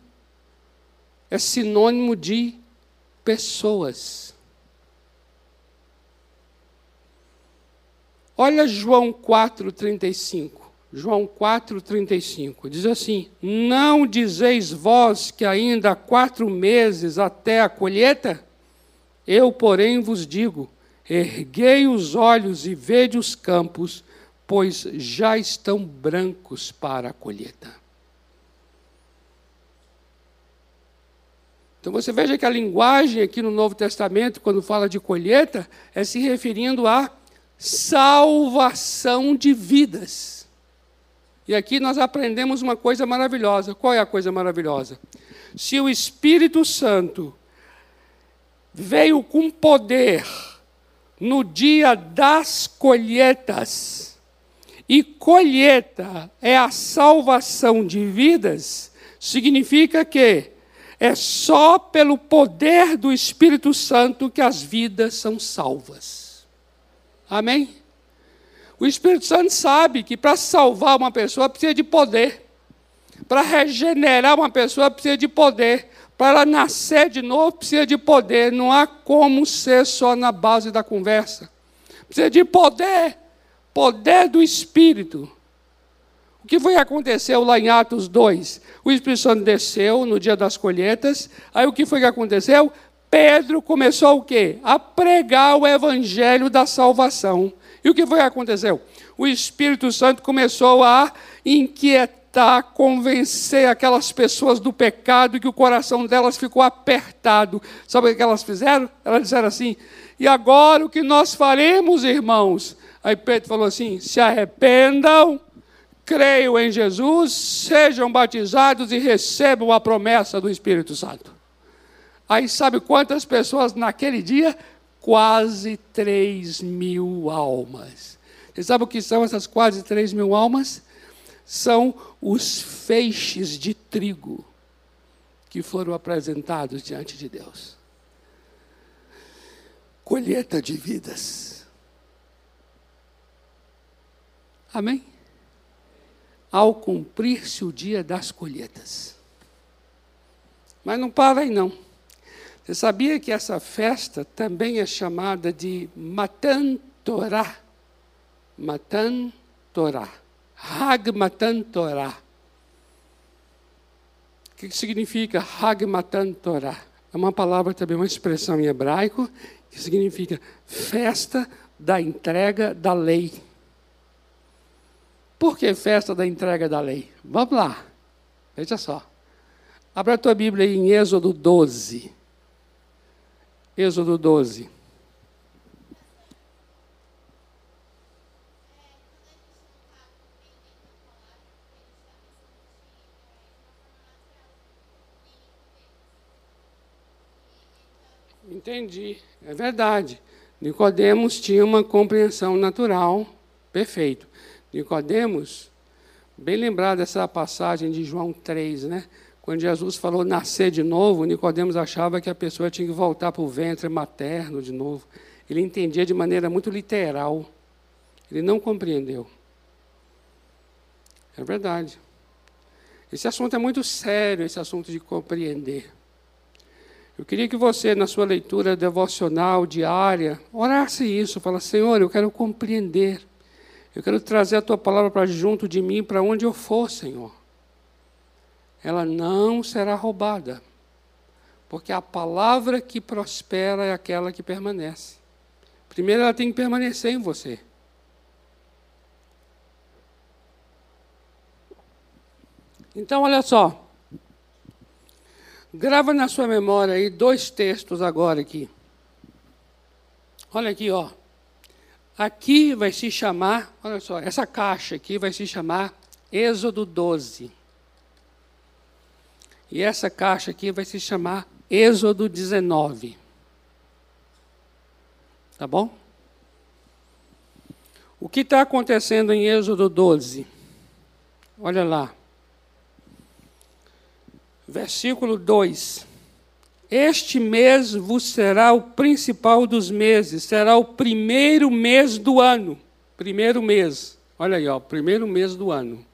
é sinônimo de pessoas. Olha João 4,35. João 4,35 diz assim: Não dizeis vós que ainda há quatro meses até a colheita? Eu, porém, vos digo: erguei os olhos e vede os campos, pois já estão brancos para a colheita. Então você veja que a linguagem aqui no Novo Testamento, quando fala de colheita, é se referindo a salvação de vidas. E aqui nós aprendemos uma coisa maravilhosa. Qual é a coisa maravilhosa? Se o Espírito Santo veio com poder no dia das colheitas, e colheita é a salvação de vidas, significa que é só pelo poder do Espírito Santo que as vidas são salvas. Amém? O Espírito Santo sabe que para salvar uma pessoa precisa de poder. Para regenerar uma pessoa precisa de poder. Para nascer de novo precisa de poder. Não há como ser só na base da conversa. Precisa de poder. Poder do Espírito. O que foi que aconteceu lá em Atos 2? O Espírito Santo desceu no dia das colheitas. Aí o que foi que aconteceu? Pedro começou o quê? A pregar o evangelho da salvação. E o que foi que aconteceu? O Espírito Santo começou a inquietar, convencer aquelas pessoas do pecado, que o coração delas ficou apertado. Sabe o que elas fizeram? Elas disseram assim: e agora o que nós faremos, irmãos? Aí Pedro falou assim: se arrependam, creiam em Jesus, sejam batizados e recebam a promessa do Espírito Santo. Aí sabe quantas pessoas naquele dia? Quase 3 mil almas. Você sabe o que são essas quase 3 mil almas? São os feixes de trigo que foram apresentados diante de Deus. Colheita de vidas. Amém? Ao cumprir-se o dia das colheitas. Mas não para aí não. Você sabia que essa festa também é chamada de Matan Torah? Matan Torah. Hag Matan Torah. O que significa Hag Matan Torah? É uma palavra também, uma expressão em hebraico, que significa festa da entrega da lei. Por que festa da entrega da lei? Vamos lá. Veja só. Abra a tua Bíblia em Êxodo 12. Êxodo 12. Entendi, é verdade. Nicodemos tinha uma compreensão natural, perfeito. Nicodemos, bem lembrado dessa passagem de João 3, né? Quando Jesus falou nascer de novo, Nicodemos achava que a pessoa tinha que voltar para o ventre materno de novo. Ele entendia de maneira muito literal. Ele não compreendeu. É verdade. Esse assunto é muito sério, esse assunto de compreender. Eu queria que você, na sua leitura devocional diária, orasse isso, fala, Senhor, eu quero compreender. Eu quero trazer a tua palavra para junto de mim, para onde eu for, Senhor ela não será roubada. Porque a palavra que prospera é aquela que permanece. Primeiro ela tem que permanecer em você. Então, olha só. Grava na sua memória aí dois textos agora aqui. Olha aqui, ó. Aqui vai se chamar, olha só, essa caixa aqui vai se chamar Êxodo 12. E essa caixa aqui vai se chamar Êxodo 19. Tá bom? O que está acontecendo em Êxodo 12? Olha lá. Versículo 2. Este mês vos será o principal dos meses, será o primeiro mês do ano. Primeiro mês. Olha aí, ó, primeiro mês do ano.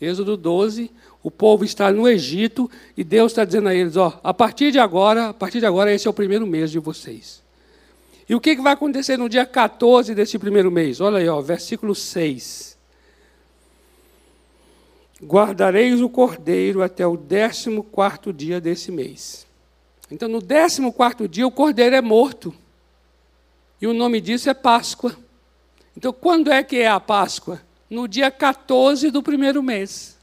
Êxodo 12, o povo está no Egito e Deus está dizendo a eles: ó, a partir de agora, a partir de agora, esse é o primeiro mês de vocês. E o que, vai acontecer no dia 14 desse primeiro mês? Olha aí, ó, versículo 6. Guardareis o cordeiro até o 14 dia desse mês. Então, no 14 dia, o cordeiro é morto. E o nome disso é Páscoa. Então, quando é que é a Páscoa? No dia 14 do primeiro mês.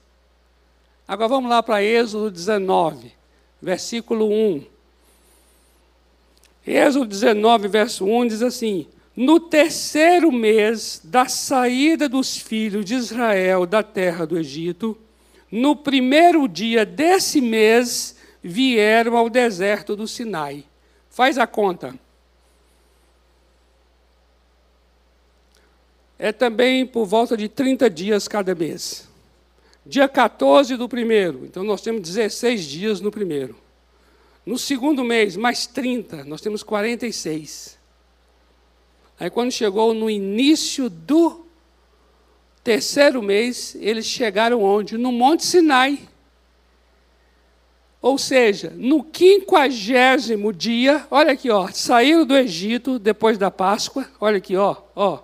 Agora vamos lá para Êxodo 19, versículo 1. Êxodo 19, verso 1 diz assim: No terceiro mês da saída dos filhos de Israel da terra do Egito, no primeiro dia desse mês, vieram ao deserto do Sinai. Faz a conta. É também por volta de 30 dias cada mês. Dia 14 do primeiro, então nós temos 16 dias no primeiro. No segundo mês, mais 30, nós temos 46. Aí quando chegou no início do terceiro mês, eles chegaram onde? No Monte Sinai. Ou seja, no quinquagésimo dia, olha aqui, ó, saíram do Egito depois da Páscoa, olha aqui, ó, ó,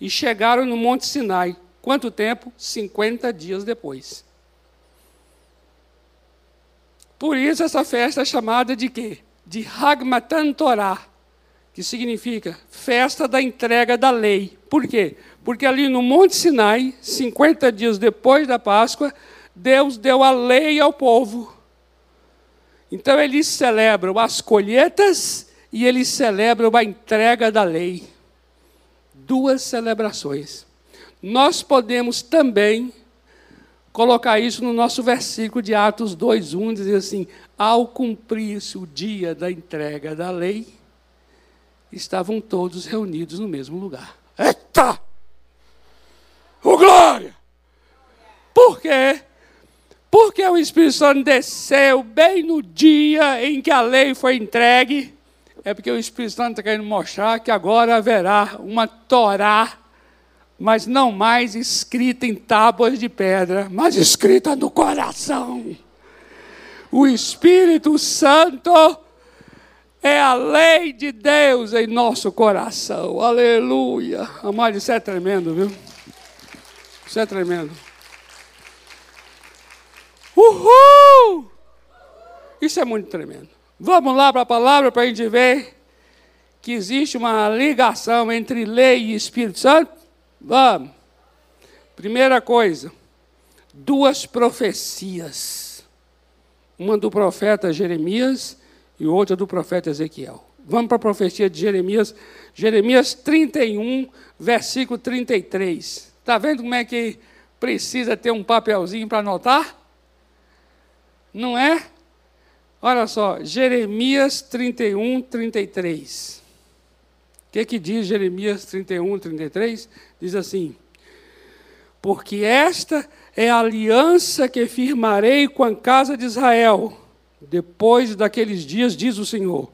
e chegaram no Monte Sinai. Quanto tempo? 50 dias depois. Por isso essa festa é chamada de quê? De Hagmatan Torah, que significa festa da entrega da lei. Por quê? Porque ali no Monte Sinai, 50 dias depois da Páscoa, Deus deu a lei ao povo. Então eles celebram as colheitas e eles celebram a entrega da lei. Duas celebrações nós podemos também colocar isso no nosso versículo de Atos 2:1, dizer assim: ao cumprir-se o dia da entrega da lei, estavam todos reunidos no mesmo lugar. Eita! O glória! Por quê? Porque o Espírito Santo desceu bem no dia em que a lei foi entregue. É porque o Espírito Santo está querendo mostrar que agora haverá uma Torá mas não mais escrita em tábuas de pedra, mas escrita no coração. O Espírito Santo é a lei de Deus em nosso coração. Aleluia. Amado, isso é tremendo, viu? Isso é tremendo. Uhul! Isso é muito tremendo. Vamos lá para a palavra para a gente ver que existe uma ligação entre lei e Espírito Santo? Vamos. Primeira coisa, duas profecias. Uma do profeta Jeremias e outra do profeta Ezequiel. Vamos para a profecia de Jeremias, Jeremias 31, versículo 33. Está vendo como é que precisa ter um papelzinho para anotar? Não é? Olha só, Jeremias 31, 33. O que, que diz Jeremias 31, 33? Diz assim: Porque esta é a aliança que firmarei com a casa de Israel, depois daqueles dias, diz o Senhor.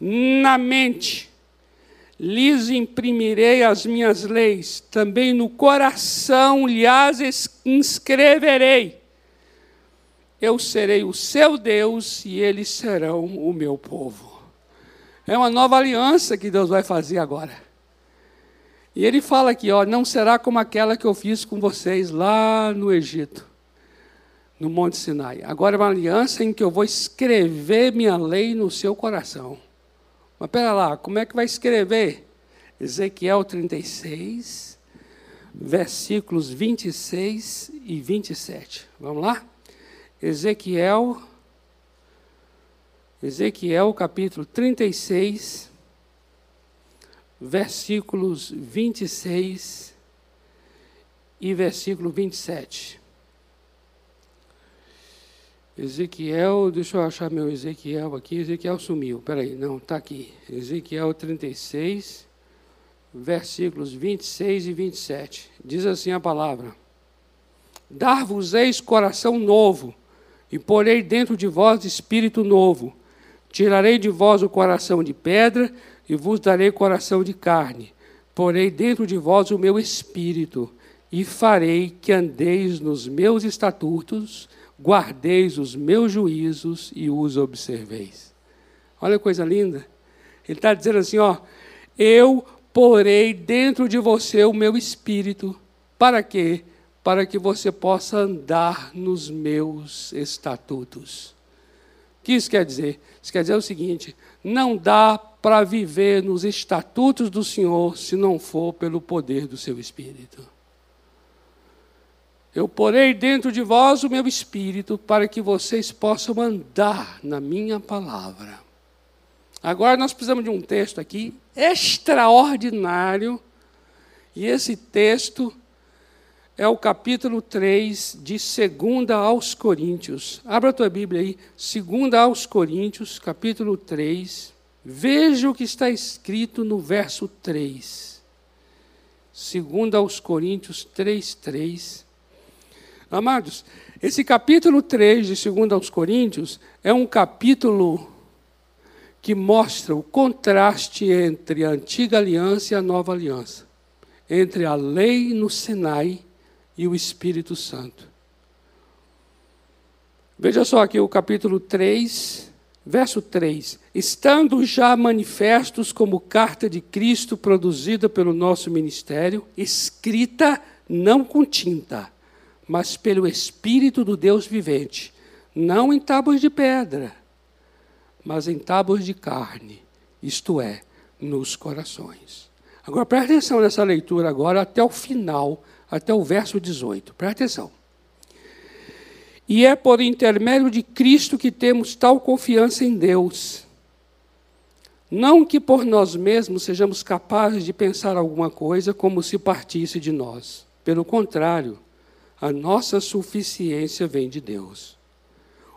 Na mente lhes imprimirei as minhas leis, também no coração lhes inscreverei eu serei o seu Deus e eles serão o meu povo. É uma nova aliança que Deus vai fazer agora. E ele fala aqui, ó, não será como aquela que eu fiz com vocês lá no Egito, no Monte Sinai. Agora é uma aliança em que eu vou escrever minha lei no seu coração. Mas pera lá, como é que vai escrever? Ezequiel 36, versículos 26 e 27. Vamos lá? Ezequiel, Ezequiel capítulo 36, versículos 26 e versículo 27. Ezequiel, deixa eu achar meu Ezequiel aqui. Ezequiel sumiu, peraí, não, está aqui. Ezequiel 36, versículos 26 e 27. Diz assim a palavra: Dar-vos-eis coração novo e porei dentro de vós espírito novo. Tirarei de vós o coração de pedra e vos darei coração de carne. Porei dentro de vós o meu espírito e farei que andeis nos meus estatutos, guardeis os meus juízos e os observeis. Olha que coisa linda. Ele está dizendo assim: ó, eu porei dentro de você o meu espírito. Para quê? para que você possa andar nos meus estatutos. Que isso quer dizer? Isso quer dizer o seguinte: não dá para viver nos estatutos do Senhor se não for pelo poder do seu Espírito. Eu porei dentro de vós o meu Espírito para que vocês possam andar na minha palavra. Agora nós precisamos de um texto aqui extraordinário, e esse texto é o capítulo 3 de 2 aos Coríntios. Abra a tua Bíblia aí, 2 aos Coríntios, capítulo 3. Veja o que está escrito no verso 3. 2 aos Coríntios 3, 3. Amados, esse capítulo 3 de 2 aos Coríntios é um capítulo que mostra o contraste entre a antiga aliança e a nova aliança. Entre a lei no Sinai e o Espírito Santo. Veja só aqui o capítulo 3, verso 3. Estando já manifestos como carta de Cristo produzida pelo nosso ministério, escrita não com tinta, mas pelo Espírito do Deus vivente, não em tábuas de pedra, mas em tábuas de carne, isto é, nos corações. Agora preste atenção nessa leitura agora até o final até o verso 18. Presta atenção. E é por intermédio de Cristo que temos tal confiança em Deus. Não que por nós mesmos sejamos capazes de pensar alguma coisa como se partisse de nós. Pelo contrário, a nossa suficiência vem de Deus,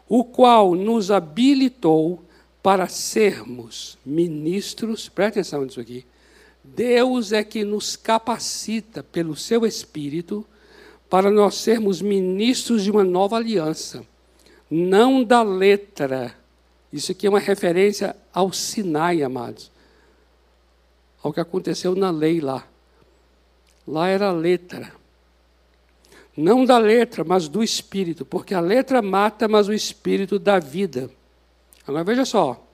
o qual nos habilitou para sermos ministros, presta atenção nisso aqui, Deus é que nos capacita pelo seu Espírito para nós sermos ministros de uma nova aliança, não da letra. Isso aqui é uma referência ao Sinai, amados, ao que aconteceu na lei lá. Lá era a letra. Não da letra, mas do Espírito, porque a letra mata, mas o Espírito dá vida. Agora veja só.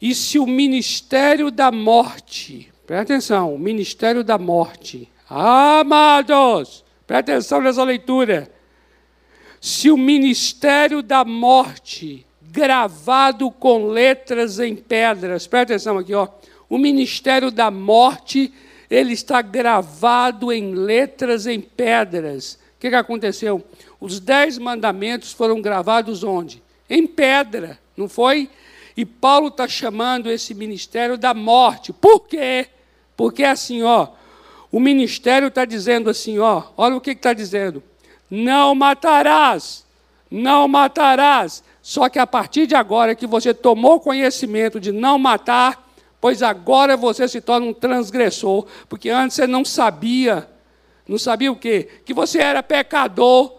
E se o ministério da morte, Presta atenção, o ministério da morte. Amados, presta atenção nessa leitura. Se o ministério da morte, gravado com letras em pedras, presta atenção aqui, ó. O ministério da morte, ele está gravado em letras em pedras. O que, que aconteceu? Os dez mandamentos foram gravados onde? Em pedra, não foi? E Paulo está chamando esse ministério da morte. Por quê? Porque é assim, ó, o ministério está dizendo assim, ó, olha o que está dizendo. Não matarás, não matarás. Só que a partir de agora que você tomou conhecimento de não matar, pois agora você se torna um transgressor, porque antes você não sabia, não sabia o quê? Que você era pecador.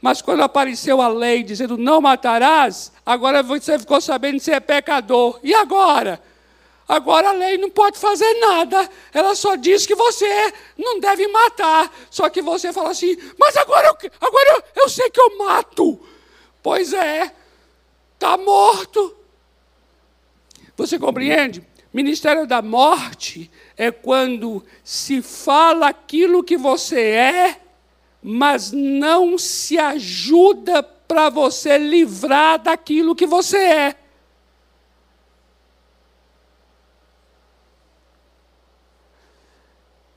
Mas quando apareceu a lei dizendo não matarás, agora você ficou sabendo que você é pecador. E agora? Agora a lei não pode fazer nada. Ela só diz que você não deve matar. Só que você fala assim, mas agora eu, agora eu, eu sei que eu mato. Pois é, está morto. Você compreende? Ministério da morte é quando se fala aquilo que você é, mas não se ajuda para você livrar daquilo que você é.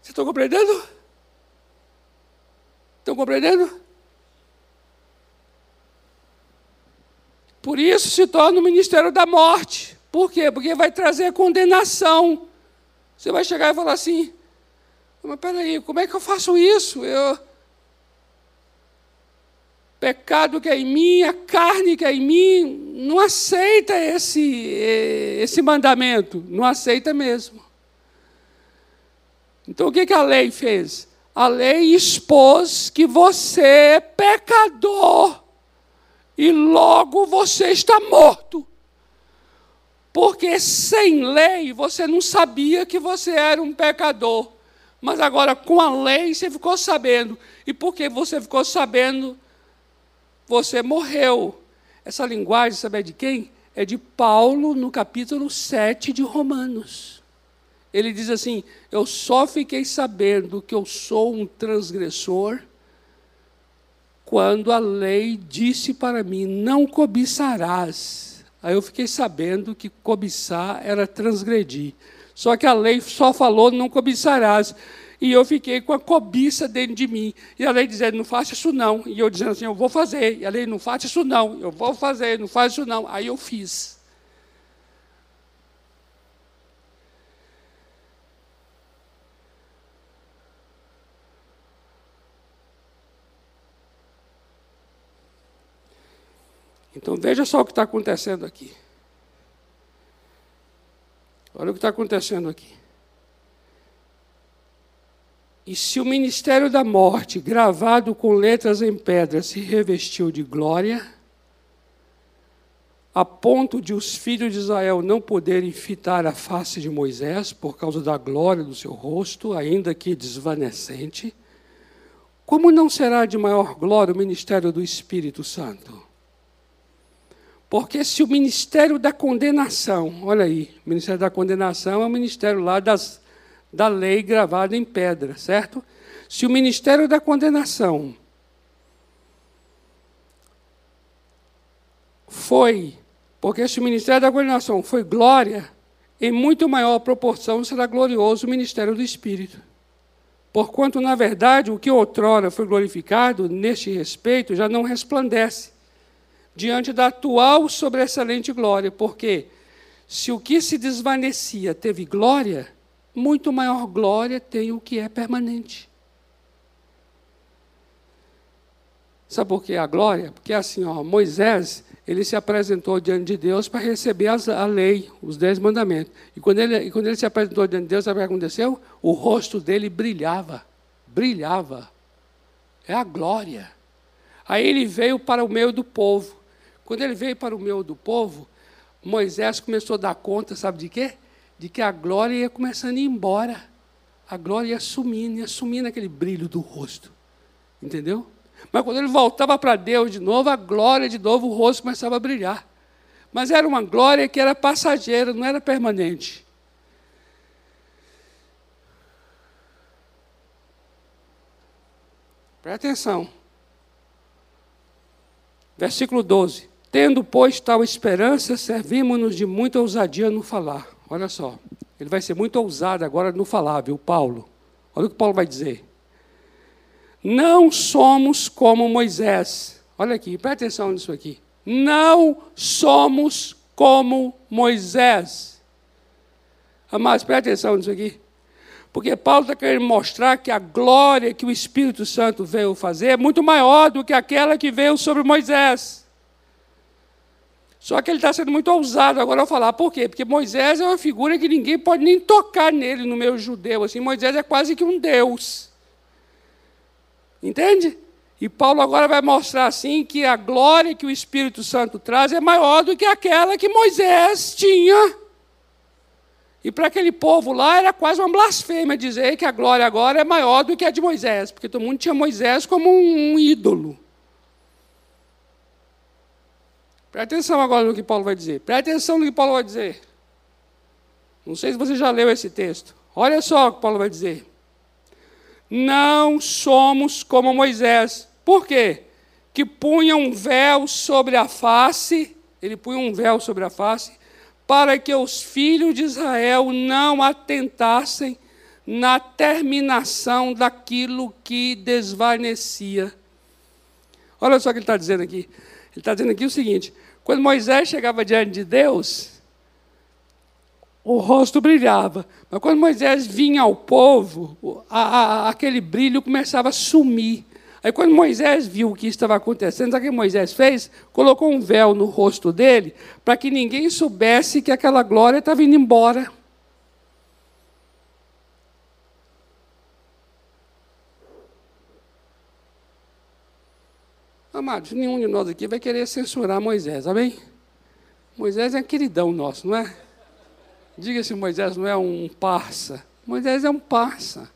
Você está compreendendo? Estão compreendendo? Por isso se torna o ministério da morte. Por quê? Porque vai trazer condenação. Você vai chegar e falar assim: mas peraí, como é que eu faço isso? Eu... Pecado que é em mim, a carne que é em mim, não aceita esse, esse mandamento, não aceita mesmo. Então o que, que a lei fez? A lei expôs que você é pecador e logo você está morto. Porque sem lei você não sabia que você era um pecador. Mas agora com a lei você ficou sabendo. E porque você ficou sabendo, você morreu. Essa linguagem, sabe de quem? É de Paulo no capítulo 7 de Romanos. Ele diz assim: Eu só fiquei sabendo que eu sou um transgressor quando a lei disse para mim: Não cobiçarás. Aí eu fiquei sabendo que cobiçar era transgredir. Só que a lei só falou não cobiçarás. E eu fiquei com a cobiça dentro de mim. E a lei dizendo, não faça isso não. E eu dizendo assim, eu vou fazer. E a lei, não faça isso não. Eu vou fazer, não faça isso não. Aí eu fiz. Então veja só o que está acontecendo aqui. Olha o que está acontecendo aqui. E se o ministério da morte, gravado com letras em pedra, se revestiu de glória, a ponto de os filhos de Israel não poderem fitar a face de Moisés por causa da glória do seu rosto, ainda que desvanecente, como não será de maior glória o ministério do Espírito Santo? Porque se o ministério da condenação, olha aí, o ministério da condenação é o ministério lá das, da lei gravada em pedra, certo? Se o ministério da condenação foi, porque se o ministério da condenação foi glória, em muito maior proporção será glorioso o ministério do Espírito. Porquanto, na verdade, o que outrora foi glorificado, neste respeito, já não resplandece diante da atual sobressalente glória, porque se o que se desvanecia teve glória, muito maior glória tem o que é permanente. Sabe por que a glória? Porque assim, ó, Moisés, ele se apresentou diante de Deus para receber as, a lei, os dez mandamentos. E quando, ele, e quando ele se apresentou diante de Deus, sabe o que aconteceu? O rosto dele brilhava, brilhava. É a glória. Aí ele veio para o meio do povo. Quando ele veio para o meio do povo, Moisés começou a dar conta, sabe de quê? De que a glória ia começando a ir embora. A glória ia sumindo, ia sumindo aquele brilho do rosto. Entendeu? Mas quando ele voltava para Deus de novo, a glória de novo, o rosto começava a brilhar. Mas era uma glória que era passageira, não era permanente. Presta atenção. Versículo 12. Tendo, pois, tal esperança, servimos-nos de muita ousadia no falar. Olha só, ele vai ser muito ousado agora no falar, viu, Paulo? Olha o que Paulo vai dizer. Não somos como Moisés. Olha aqui, presta atenção nisso aqui. Não somos como Moisés. Amados, presta atenção nisso aqui. Porque Paulo está querendo mostrar que a glória que o Espírito Santo veio fazer é muito maior do que aquela que veio sobre Moisés. Só que ele está sendo muito ousado agora ao falar. Por quê? Porque Moisés é uma figura que ninguém pode nem tocar nele no meio judeu. Assim, Moisés é quase que um Deus. Entende? E Paulo agora vai mostrar assim que a glória que o Espírito Santo traz é maior do que aquela que Moisés tinha. E para aquele povo lá era quase uma blasfêmia dizer que a glória agora é maior do que a de Moisés, porque todo mundo tinha Moisés como um ídolo. Preste atenção agora no que Paulo vai dizer. Preste atenção no que Paulo vai dizer. Não sei se você já leu esse texto. Olha só o que Paulo vai dizer. Não somos como Moisés. Por quê? Que punha um véu sobre a face, ele punha um véu sobre a face, para que os filhos de Israel não atentassem na terminação daquilo que desvanecia. Olha só o que ele está dizendo aqui. Ele está dizendo aqui o seguinte: quando Moisés chegava diante de Deus, o rosto brilhava. Mas quando Moisés vinha ao povo, a, a, aquele brilho começava a sumir. Aí quando Moisés viu o que estava acontecendo, sabe o que Moisés fez? Colocou um véu no rosto dele, para que ninguém soubesse que aquela glória estava indo embora. Amados, nenhum de nós aqui vai querer censurar Moisés, amém? Moisés é queridão nosso, não é? Diga se Moisés não é um parça. Moisés é um parça.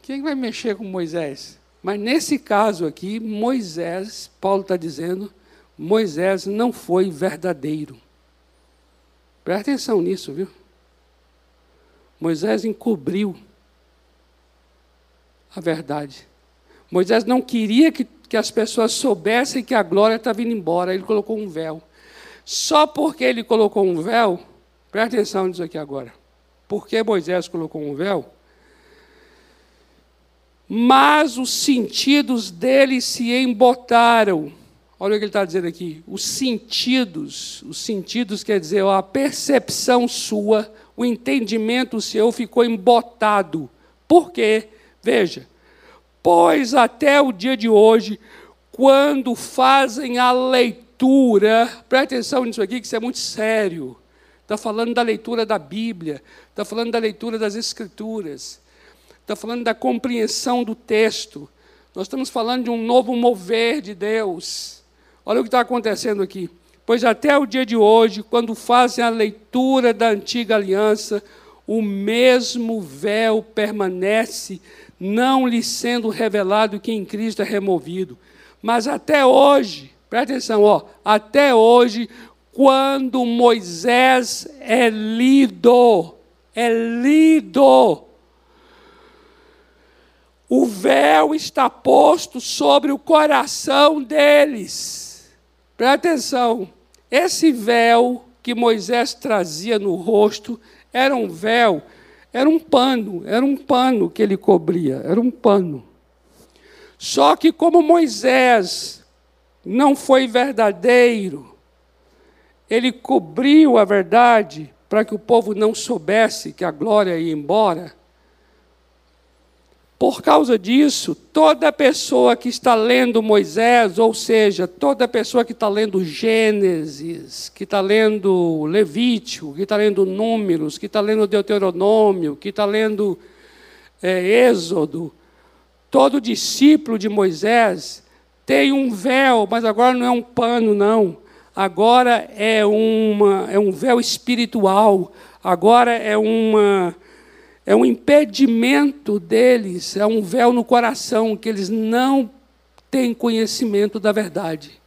Quem vai mexer com Moisés? Mas nesse caso aqui, Moisés, Paulo está dizendo, Moisés não foi verdadeiro. Presta atenção nisso, viu? Moisés encobriu a verdade. Moisés não queria que, que as pessoas soubessem que a glória estava indo embora, ele colocou um véu. Só porque ele colocou um véu, presta atenção nisso aqui agora. Por que Moisés colocou um véu? Mas os sentidos dele se embotaram. Olha o que ele está dizendo aqui. Os sentidos, os sentidos quer dizer a percepção sua, o entendimento seu ficou embotado. Por quê? Veja, Pois até o dia de hoje, quando fazem a leitura, presta atenção nisso aqui, que isso é muito sério. Está falando da leitura da Bíblia, está falando da leitura das Escrituras, está falando da compreensão do texto. Nós estamos falando de um novo mover de Deus. Olha o que está acontecendo aqui. Pois até o dia de hoje, quando fazem a leitura da antiga aliança, o mesmo véu permanece não lhe sendo revelado que em Cristo é removido. Mas até hoje, presta atenção, ó, até hoje, quando Moisés é lido, é lido, o véu está posto sobre o coração deles. Presta atenção, esse véu que Moisés trazia no rosto era um véu era um pano, era um pano que ele cobria, era um pano. Só que como Moisés não foi verdadeiro, ele cobriu a verdade para que o povo não soubesse que a glória ia embora. Por causa disso, toda pessoa que está lendo Moisés, ou seja, toda pessoa que está lendo Gênesis, que está lendo Levítico, que está lendo Números, que está lendo Deuteronômio, que está lendo é, Êxodo, todo discípulo de Moisés tem um véu, mas agora não é um pano, não. Agora é, uma, é um véu espiritual, agora é uma é um impedimento deles, é um véu no coração, que eles não têm conhecimento da verdade.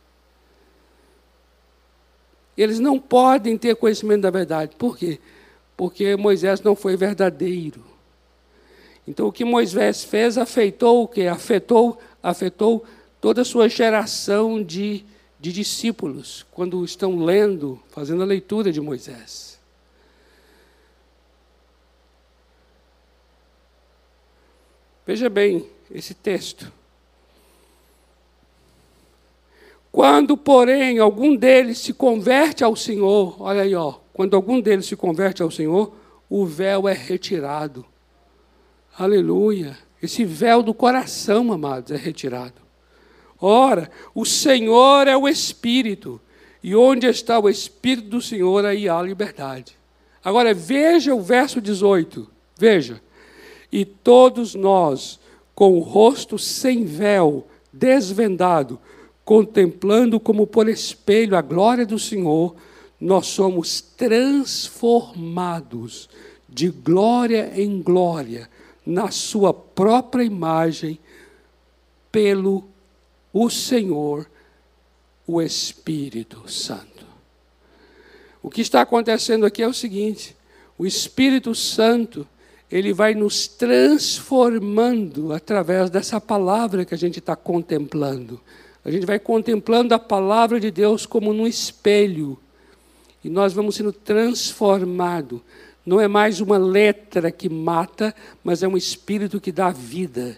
Eles não podem ter conhecimento da verdade. Por quê? Porque Moisés não foi verdadeiro. Então o que Moisés fez afetou o quê? Afetou, afetou toda a sua geração de, de discípulos, quando estão lendo, fazendo a leitura de Moisés. Veja bem esse texto. Quando, porém, algum deles se converte ao Senhor, olha aí, ó, quando algum deles se converte ao Senhor, o véu é retirado. Aleluia. Esse véu do coração, amados, é retirado. Ora, o Senhor é o Espírito, E onde está o Espírito do Senhor, aí há liberdade. Agora veja o verso 18. Veja. E todos nós, com o rosto sem véu, desvendado, contemplando como por espelho a glória do Senhor, nós somos transformados de glória em glória na sua própria imagem pelo o Senhor, o Espírito Santo. O que está acontecendo aqui é o seguinte: o Espírito Santo, ele vai nos transformando através dessa palavra que a gente está contemplando. A gente vai contemplando a palavra de Deus como num espelho. E nós vamos sendo transformados. Não é mais uma letra que mata, mas é um espírito que dá vida.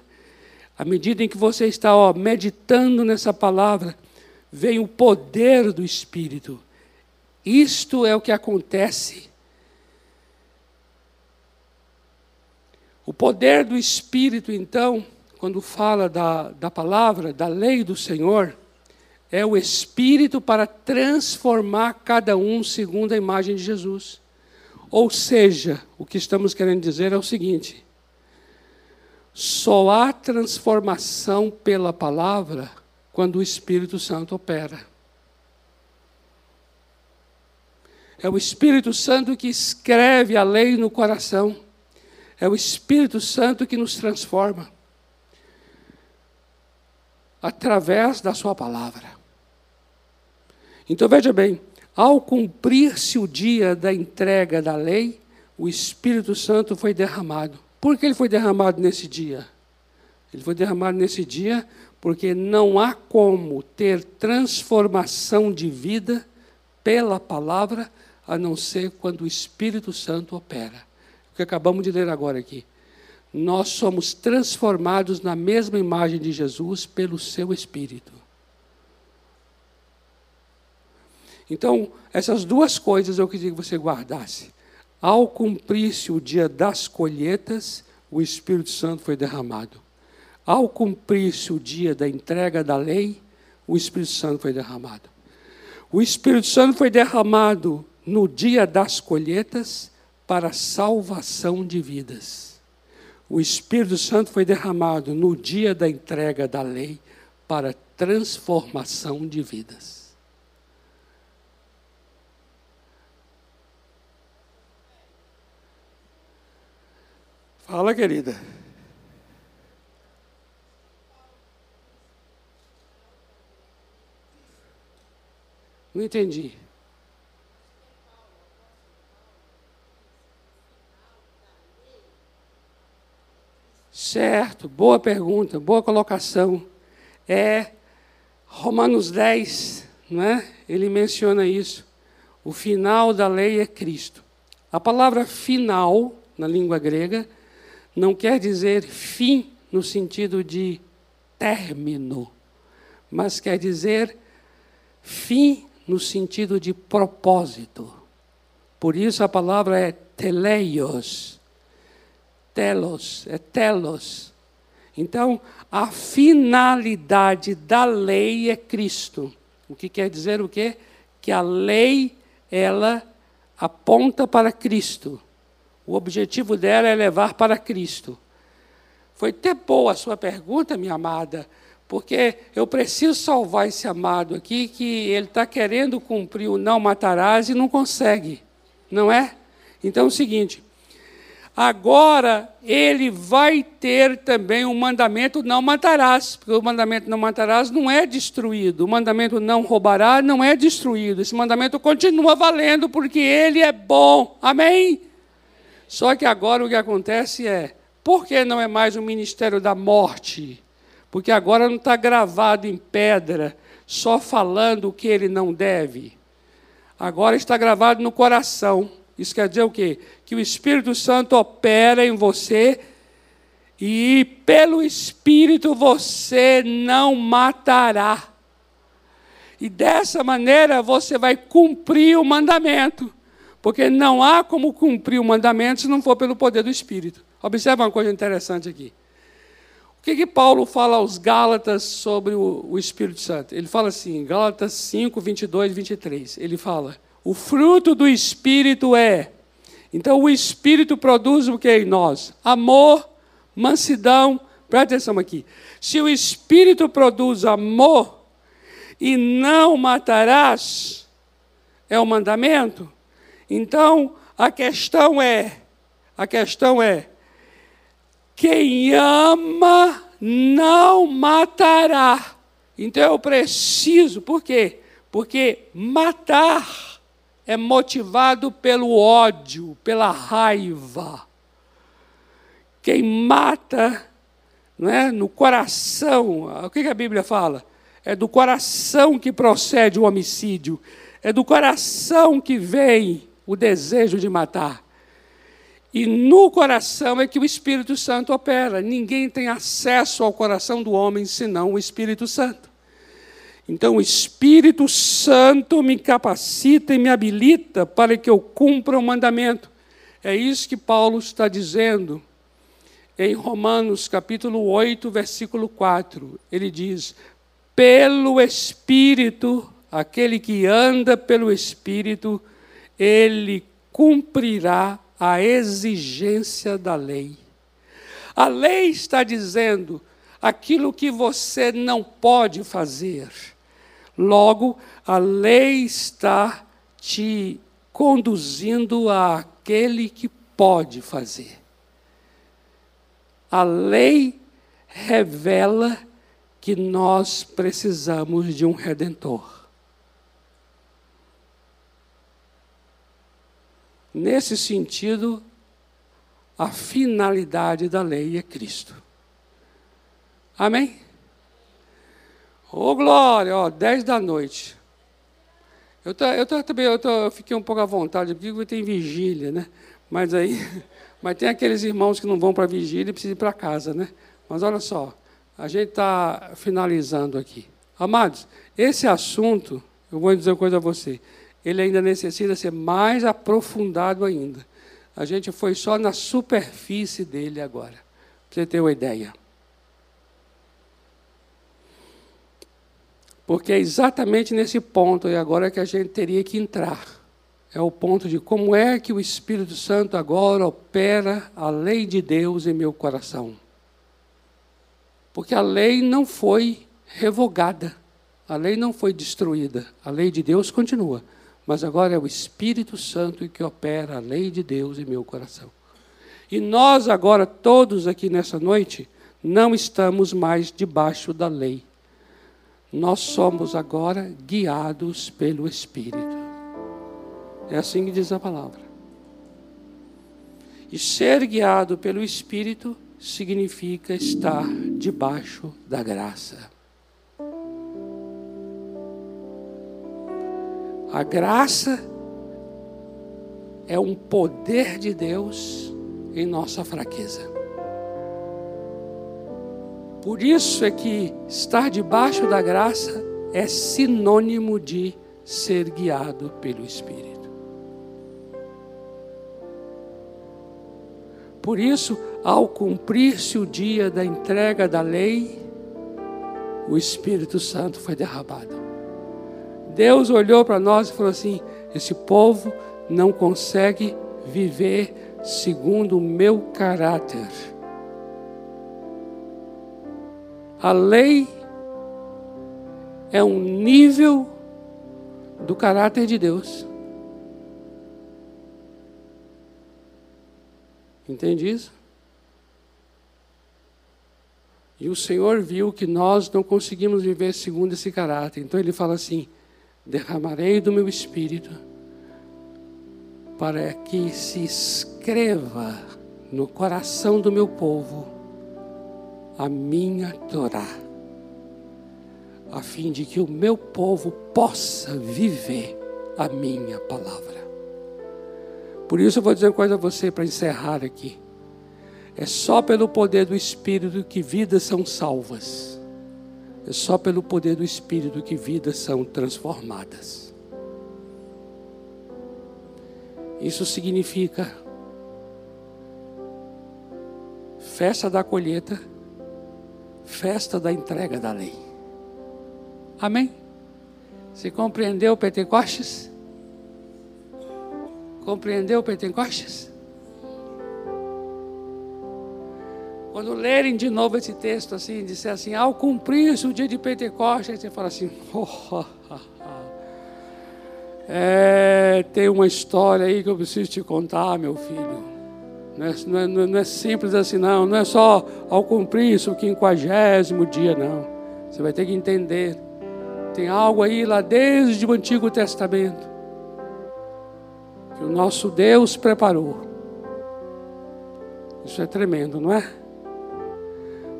À medida em que você está ó, meditando nessa palavra, vem o poder do Espírito. Isto é o que acontece. O poder do Espírito, então, quando fala da, da palavra, da lei do Senhor, é o Espírito para transformar cada um segundo a imagem de Jesus. Ou seja, o que estamos querendo dizer é o seguinte: só há transformação pela palavra quando o Espírito Santo opera. É o Espírito Santo que escreve a lei no coração. É o Espírito Santo que nos transforma através da Sua palavra. Então veja bem: ao cumprir-se o dia da entrega da lei, o Espírito Santo foi derramado. Por que ele foi derramado nesse dia? Ele foi derramado nesse dia porque não há como ter transformação de vida pela palavra a não ser quando o Espírito Santo opera. Que acabamos de ler agora aqui. Nós somos transformados na mesma imagem de Jesus pelo seu Espírito. Então, essas duas coisas eu queria que você guardasse. Ao cumprir-se o dia das colheitas, o Espírito Santo foi derramado. Ao cumprir-se o dia da entrega da lei, o Espírito Santo foi derramado. O Espírito Santo foi derramado no dia das colheitas para salvação de vidas. O Espírito Santo foi derramado no dia da entrega da lei para transformação de vidas. Fala, querida. Não entendi. Certo, boa pergunta, boa colocação. É Romanos 10, não é? Ele menciona isso. O final da lei é Cristo. A palavra final, na língua grega, não quer dizer fim no sentido de término, mas quer dizer fim no sentido de propósito. Por isso a palavra é teleios. Telos, é telos. Então, a finalidade da lei é Cristo. O que quer dizer o quê? Que a lei, ela aponta para Cristo. O objetivo dela é levar para Cristo. Foi até boa a sua pergunta, minha amada, porque eu preciso salvar esse amado aqui que ele está querendo cumprir o não matarás e não consegue, não é? Então é o seguinte: agora ele vai ter também o mandamento não matarás, porque o mandamento não matarás não é destruído, o mandamento não roubará não é destruído, esse mandamento continua valendo porque ele é bom, amém? Só que agora o que acontece é, por que não é mais o ministério da morte? Porque agora não está gravado em pedra, só falando o que ele não deve. Agora está gravado no coração. Isso quer dizer o quê? Que o Espírito Santo opera em você e pelo Espírito você não matará. E dessa maneira você vai cumprir o mandamento. Porque não há como cumprir o mandamento se não for pelo poder do Espírito. Observe uma coisa interessante aqui. O que, que Paulo fala aos Gálatas sobre o, o Espírito Santo? Ele fala assim, Gálatas 5, 22 e 23. Ele fala: o fruto do Espírito é. Então, o Espírito produz o que em nós? Amor, mansidão. Presta atenção aqui. Se o Espírito produz amor e não matarás, é o mandamento. Então, a questão é: a questão é, quem ama não matará. Então eu preciso, por quê? Porque matar é motivado pelo ódio, pela raiva. Quem mata é, no coração, o que a Bíblia fala? É do coração que procede o homicídio, é do coração que vem o desejo de matar. E no coração é que o Espírito Santo opera. Ninguém tem acesso ao coração do homem senão o Espírito Santo. Então, o Espírito Santo me capacita e me habilita para que eu cumpra o mandamento. É isso que Paulo está dizendo em Romanos capítulo 8, versículo 4. Ele diz: Pelo Espírito, aquele que anda pelo Espírito, ele cumprirá a exigência da lei. A lei está dizendo aquilo que você não pode fazer. Logo, a lei está te conduzindo àquele que pode fazer. A lei revela que nós precisamos de um redentor. Nesse sentido, a finalidade da lei é Cristo. Amém? Ô oh, glória, ó, 10 da noite. Eu, tô, eu, tô, também, eu, tô, eu fiquei um pouco à vontade, porque tem vigília, né? Mas aí, mas tem aqueles irmãos que não vão para vigília e precisam ir para casa, né? Mas olha só, a gente está finalizando aqui. Amados, esse assunto, eu vou dizer uma coisa a você ele ainda necessita ser mais aprofundado ainda. A gente foi só na superfície dele agora, para você ter uma ideia. Porque é exatamente nesse ponto e agora que a gente teria que entrar. É o ponto de como é que o Espírito Santo agora opera a lei de Deus em meu coração. Porque a lei não foi revogada, a lei não foi destruída, a lei de Deus continua mas agora é o Espírito Santo que opera a lei de Deus em meu coração. E nós agora, todos aqui nessa noite, não estamos mais debaixo da lei. Nós somos agora guiados pelo Espírito. É assim que diz a palavra. E ser guiado pelo Espírito significa estar debaixo da graça. A graça é um poder de Deus em nossa fraqueza. Por isso é que estar debaixo da graça é sinônimo de ser guiado pelo Espírito. Por isso, ao cumprir-se o dia da entrega da lei, o Espírito Santo foi derramado. Deus olhou para nós e falou assim: esse povo não consegue viver segundo o meu caráter. A lei é um nível do caráter de Deus. Entende isso? E o Senhor viu que nós não conseguimos viver segundo esse caráter. Então ele fala assim: derramarei do meu espírito para que se escreva no coração do meu povo a minha Torá, a fim de que o meu povo possa viver a minha palavra. Por isso eu vou dizer uma coisa a você para encerrar aqui. É só pelo poder do Espírito que vidas são salvas. É só pelo poder do Espírito que vidas são transformadas. Isso significa festa da colheita, festa da entrega da lei. Amém? Você compreendeu Pentecostes? Compreendeu Pentecostes? Quando lerem de novo esse texto assim, disser assim, ao cumprir-se o dia de Pentecostes, você fala assim, oh, é, tem uma história aí que eu preciso te contar, meu filho. Não é, não, é, não é, simples assim, não. Não é só ao cumprir isso, o quinquagésimo dia, não. Você vai ter que entender. Tem algo aí lá desde o Antigo Testamento que o nosso Deus preparou. Isso é tremendo, não é?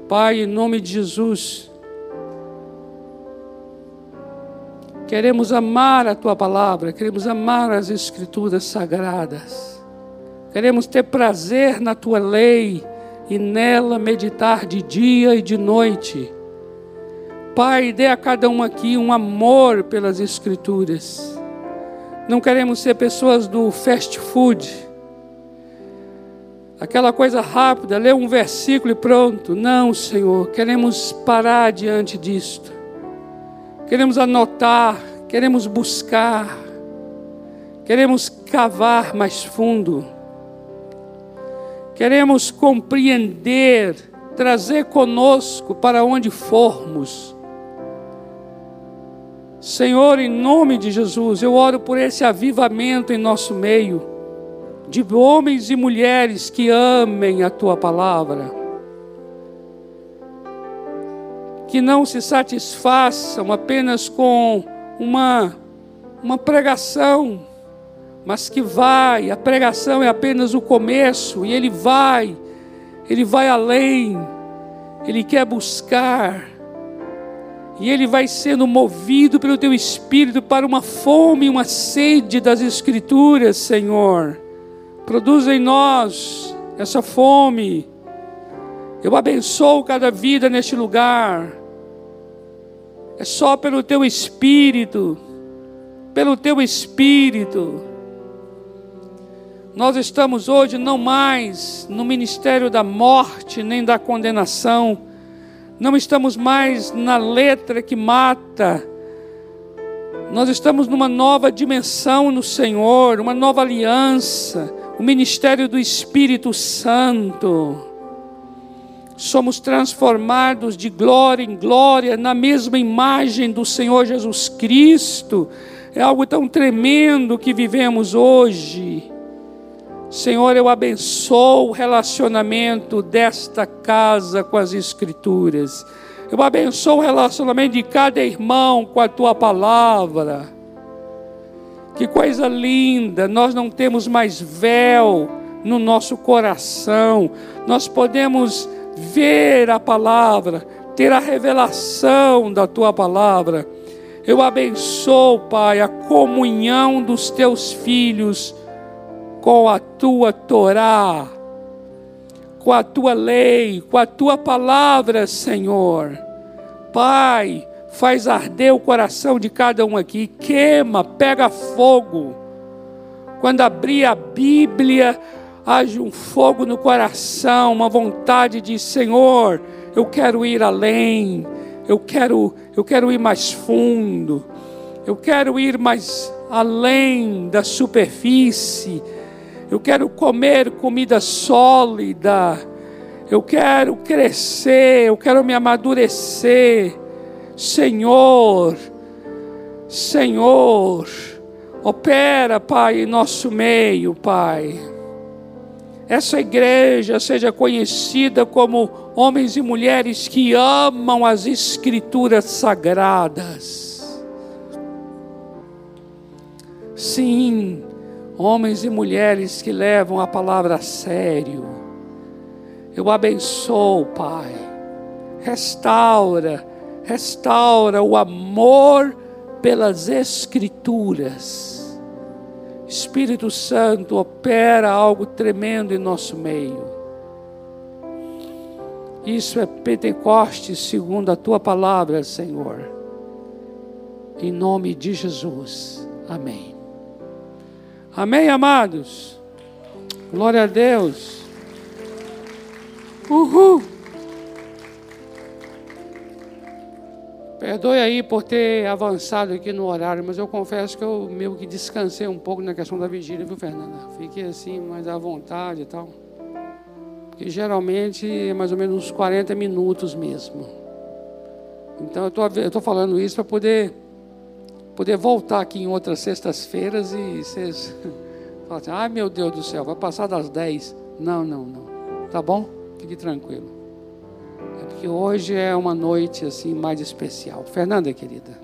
Pai, em nome de Jesus, queremos amar a Tua palavra, queremos amar as Escrituras sagradas, queremos ter prazer na Tua lei e nela meditar de dia e de noite. Pai, dê a cada um aqui um amor pelas Escrituras. Não queremos ser pessoas do fast food aquela coisa rápida, ler um versículo e pronto. Não, Senhor, queremos parar diante disto. Queremos anotar, queremos buscar, queremos cavar mais fundo. Queremos compreender, trazer conosco para onde formos. Senhor, em nome de Jesus, eu oro por esse avivamento em nosso meio de homens e mulheres que amem a tua palavra, que não se satisfaçam apenas com uma, uma pregação, mas que vai, a pregação é apenas o começo, e ele vai, ele vai além, ele quer buscar, e ele vai sendo movido pelo teu espírito para uma fome, uma sede das Escrituras, Senhor. Produz em nós essa fome. Eu abençoo cada vida neste lugar. É só pelo teu espírito, pelo teu espírito. Nós estamos hoje não mais no ministério da morte nem da condenação. Não estamos mais na letra que mata. Nós estamos numa nova dimensão no Senhor, uma nova aliança o ministério do Espírito Santo. Somos transformados de glória em glória na mesma imagem do Senhor Jesus Cristo. É algo tão tremendo que vivemos hoje. Senhor, eu abençoo o relacionamento desta casa com as Escrituras. Eu abençoo o relacionamento de cada irmão com a tua palavra. Que coisa linda, nós não temos mais véu no nosso coração, nós podemos ver a palavra, ter a revelação da tua palavra. Eu abençoo, Pai, a comunhão dos teus filhos com a tua Torá, com a tua lei, com a tua palavra, Senhor. Pai, faz arder o coração de cada um aqui, queima, pega fogo. Quando abrir a Bíblia, haja um fogo no coração, uma vontade de Senhor, eu quero ir além, eu quero, eu quero ir mais fundo, eu quero ir mais além da superfície, eu quero comer comida sólida, eu quero crescer, eu quero me amadurecer. Senhor, Senhor, opera, Pai, em nosso meio, Pai. Essa igreja seja conhecida como homens e mulheres que amam as Escrituras sagradas. Sim, homens e mulheres que levam a palavra a sério. Eu abençoo, Pai. Restaura restaura o amor pelas Escrituras. Espírito Santo opera algo tremendo em nosso meio. Isso é Pentecostes segundo a tua palavra, Senhor. Em nome de Jesus. Amém. Amém, amados. Glória a Deus. Uhul. Perdoe aí por ter avançado aqui no horário, mas eu confesso que eu meio que descansei um pouco na questão da vigília, viu, Fernanda? Fiquei assim, mais à vontade e tal. Porque geralmente é mais ou menos uns 40 minutos mesmo. Então eu estou falando isso para poder, poder voltar aqui em outras sextas-feiras e vocês falam assim, ai meu Deus do céu, vai passar das 10. Não, não, não. Tá bom? Fique tranquilo. É porque hoje é uma noite assim mais especial. Fernanda, querida.